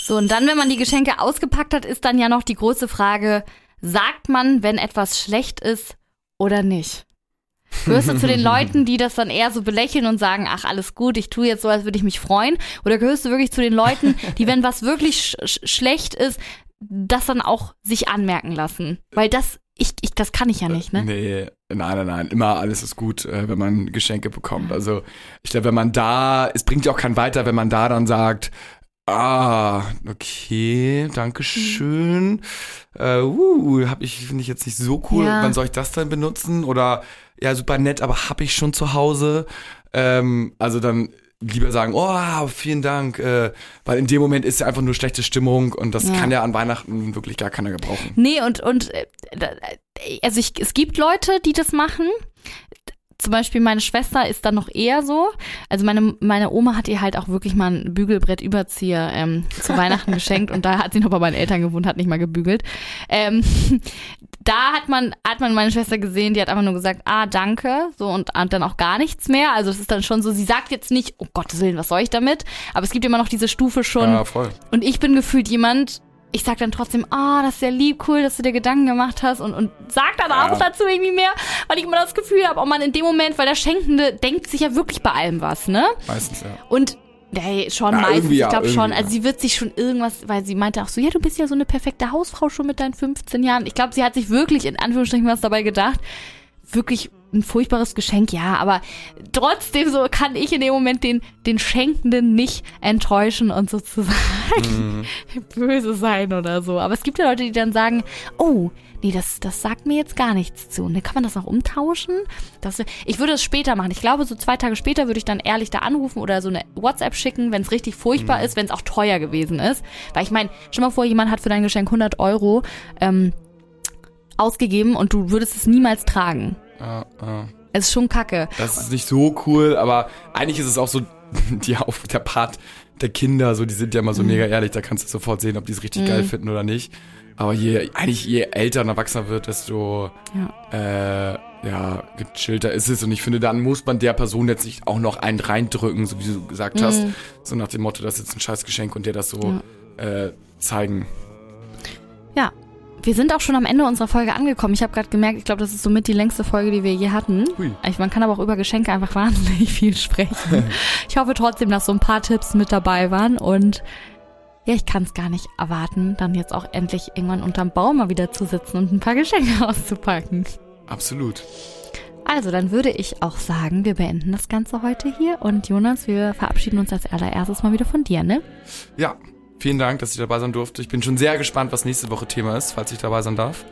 Speaker 1: So, und dann, wenn man die Geschenke ausgepackt hat, ist dann ja noch die große Frage, sagt man, wenn etwas schlecht ist oder nicht? Gehörst du zu den Leuten, die das dann eher so belächeln und sagen, ach, alles gut, ich tue jetzt so, als würde ich mich freuen? Oder gehörst du wirklich zu den Leuten, die, wenn was wirklich sch schlecht ist, das dann auch sich anmerken lassen? Weil das, ich, ich, das kann ich ja nicht, ne?
Speaker 2: Nee, nein, nein, nein. Immer alles ist gut, äh, wenn man Geschenke bekommt. Also, ich glaube, wenn man da, es bringt ja auch keinen weiter, wenn man da dann sagt, Ah, okay, danke schön. Äh, uh, hab ich, finde ich jetzt nicht so cool. Ja. Wann soll ich das dann benutzen? Oder ja, super nett, aber hab ich schon zu Hause. Ähm, also dann lieber sagen, oh, vielen Dank, äh, weil in dem Moment ist ja einfach nur schlechte Stimmung und das ja. kann ja an Weihnachten wirklich gar keiner gebrauchen.
Speaker 1: Nee, und, und äh, also ich, es gibt Leute, die das machen zum Beispiel meine Schwester ist dann noch eher so. Also meine, meine Oma hat ihr halt auch wirklich mal ein Bügelbrett-Überzieher ähm, zu Weihnachten geschenkt und da hat sie noch bei meinen Eltern gewohnt, hat nicht mal gebügelt. Ähm, da hat man, hat man meine Schwester gesehen, die hat einfach nur gesagt, ah, danke, so und, und dann auch gar nichts mehr. Also es ist dann schon so, sie sagt jetzt nicht, oh Gottes Willen, was soll ich damit? Aber es gibt immer noch diese Stufe schon.
Speaker 2: Ja, voll.
Speaker 1: Und ich bin gefühlt jemand, ich sag dann trotzdem, ah, oh, das ist sehr lieb, cool, dass du dir Gedanken gemacht hast und, und sag dann auch dazu irgendwie mehr, weil ich immer das Gefühl habe, auch man in dem Moment, weil der Schenkende denkt sich ja wirklich bei allem was, ne?
Speaker 2: Meistens, ja.
Speaker 1: Und Hey, schon ja, meistens, ich glaube schon. Also sie wird sich schon irgendwas, weil sie meinte auch so, ja, du bist ja so eine perfekte Hausfrau schon mit deinen 15 Jahren. Ich glaube, sie hat sich wirklich in Anführungsstrichen was dabei gedacht. Wirklich ein furchtbares Geschenk, ja, aber trotzdem so kann ich in dem Moment den, den Schenkenden nicht enttäuschen und sozusagen mhm. böse sein oder so. Aber es gibt ja Leute, die dann sagen, oh, nee, das, das sagt mir jetzt gar nichts zu. Dann kann man das noch umtauschen. Das, ich würde es später machen. Ich glaube, so zwei Tage später würde ich dann ehrlich da anrufen oder so eine WhatsApp schicken, wenn es richtig furchtbar mhm. ist, wenn es auch teuer gewesen ist. Weil ich meine, stell mal vor, jemand hat für dein Geschenk 100 Euro ähm, ausgegeben und du würdest es niemals tragen. Ja, ja. Es ist schon kacke.
Speaker 2: Das ist nicht so cool, aber eigentlich ist es auch so die auf der Part der Kinder, so die sind ja immer so mhm. mega ehrlich, da kannst du sofort sehen, ob die es richtig mhm. geil finden oder nicht. Aber je, eigentlich je älter und erwachsener wird, desto ja. Äh, ja, gechillter ist es. Und ich finde, dann muss man der Person jetzt nicht auch noch einen reindrücken, so wie du gesagt mhm. hast. So nach dem Motto, das ist jetzt ein Scheißgeschenk und dir das so ja. äh, zeigen.
Speaker 1: Ja, wir sind auch schon am Ende unserer Folge angekommen. Ich habe gerade gemerkt, ich glaube, das ist somit die längste Folge, die wir je hatten. Ich, man kann aber auch über Geschenke einfach wahnsinnig viel sprechen. ich hoffe trotzdem, dass so ein paar Tipps mit dabei waren und ja, ich kann es gar nicht erwarten, dann jetzt auch endlich irgendwann unterm Baum mal wieder zu sitzen und ein paar Geschenke auszupacken.
Speaker 2: Absolut.
Speaker 1: Also, dann würde ich auch sagen, wir beenden das Ganze heute hier und Jonas, wir verabschieden uns als allererstes mal wieder von dir, ne?
Speaker 2: Ja, Vielen Dank, dass ich dabei sein durfte. Ich bin schon sehr gespannt, was nächste Woche Thema ist, falls ich dabei sein darf.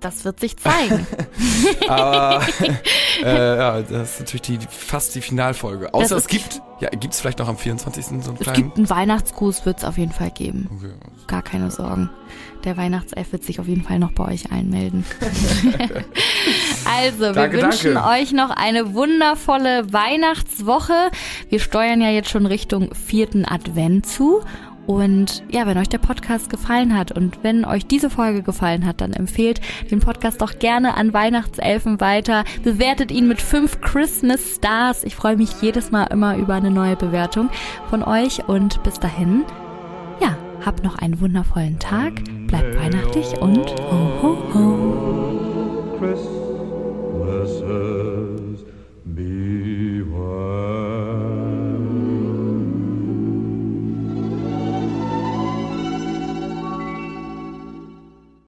Speaker 1: Das wird sich zeigen.
Speaker 2: Aber äh, ja, das ist natürlich die, fast die Finalfolge. Außer es gibt, ja, gibt es vielleicht noch am 24. so einen
Speaker 1: kleinen... Es gibt einen Weihnachtsgruß, wird es auf jeden Fall geben. Okay. Gar keine Sorgen. Der Weihnachtself wird sich auf jeden Fall noch bei euch einmelden. also, wir danke, wünschen danke. euch noch eine wundervolle Weihnachtswoche. Wir steuern ja jetzt schon Richtung vierten Advent zu. Und ja, wenn euch der Podcast gefallen hat und wenn euch diese Folge gefallen hat, dann empfehlt den Podcast doch gerne an Weihnachtselfen weiter. Bewertet ihn mit fünf Christmas Stars. Ich freue mich jedes Mal immer über eine neue Bewertung von euch und bis dahin, ja, habt noch einen wundervollen Tag, bleibt weihnachtlich und ho ho ho.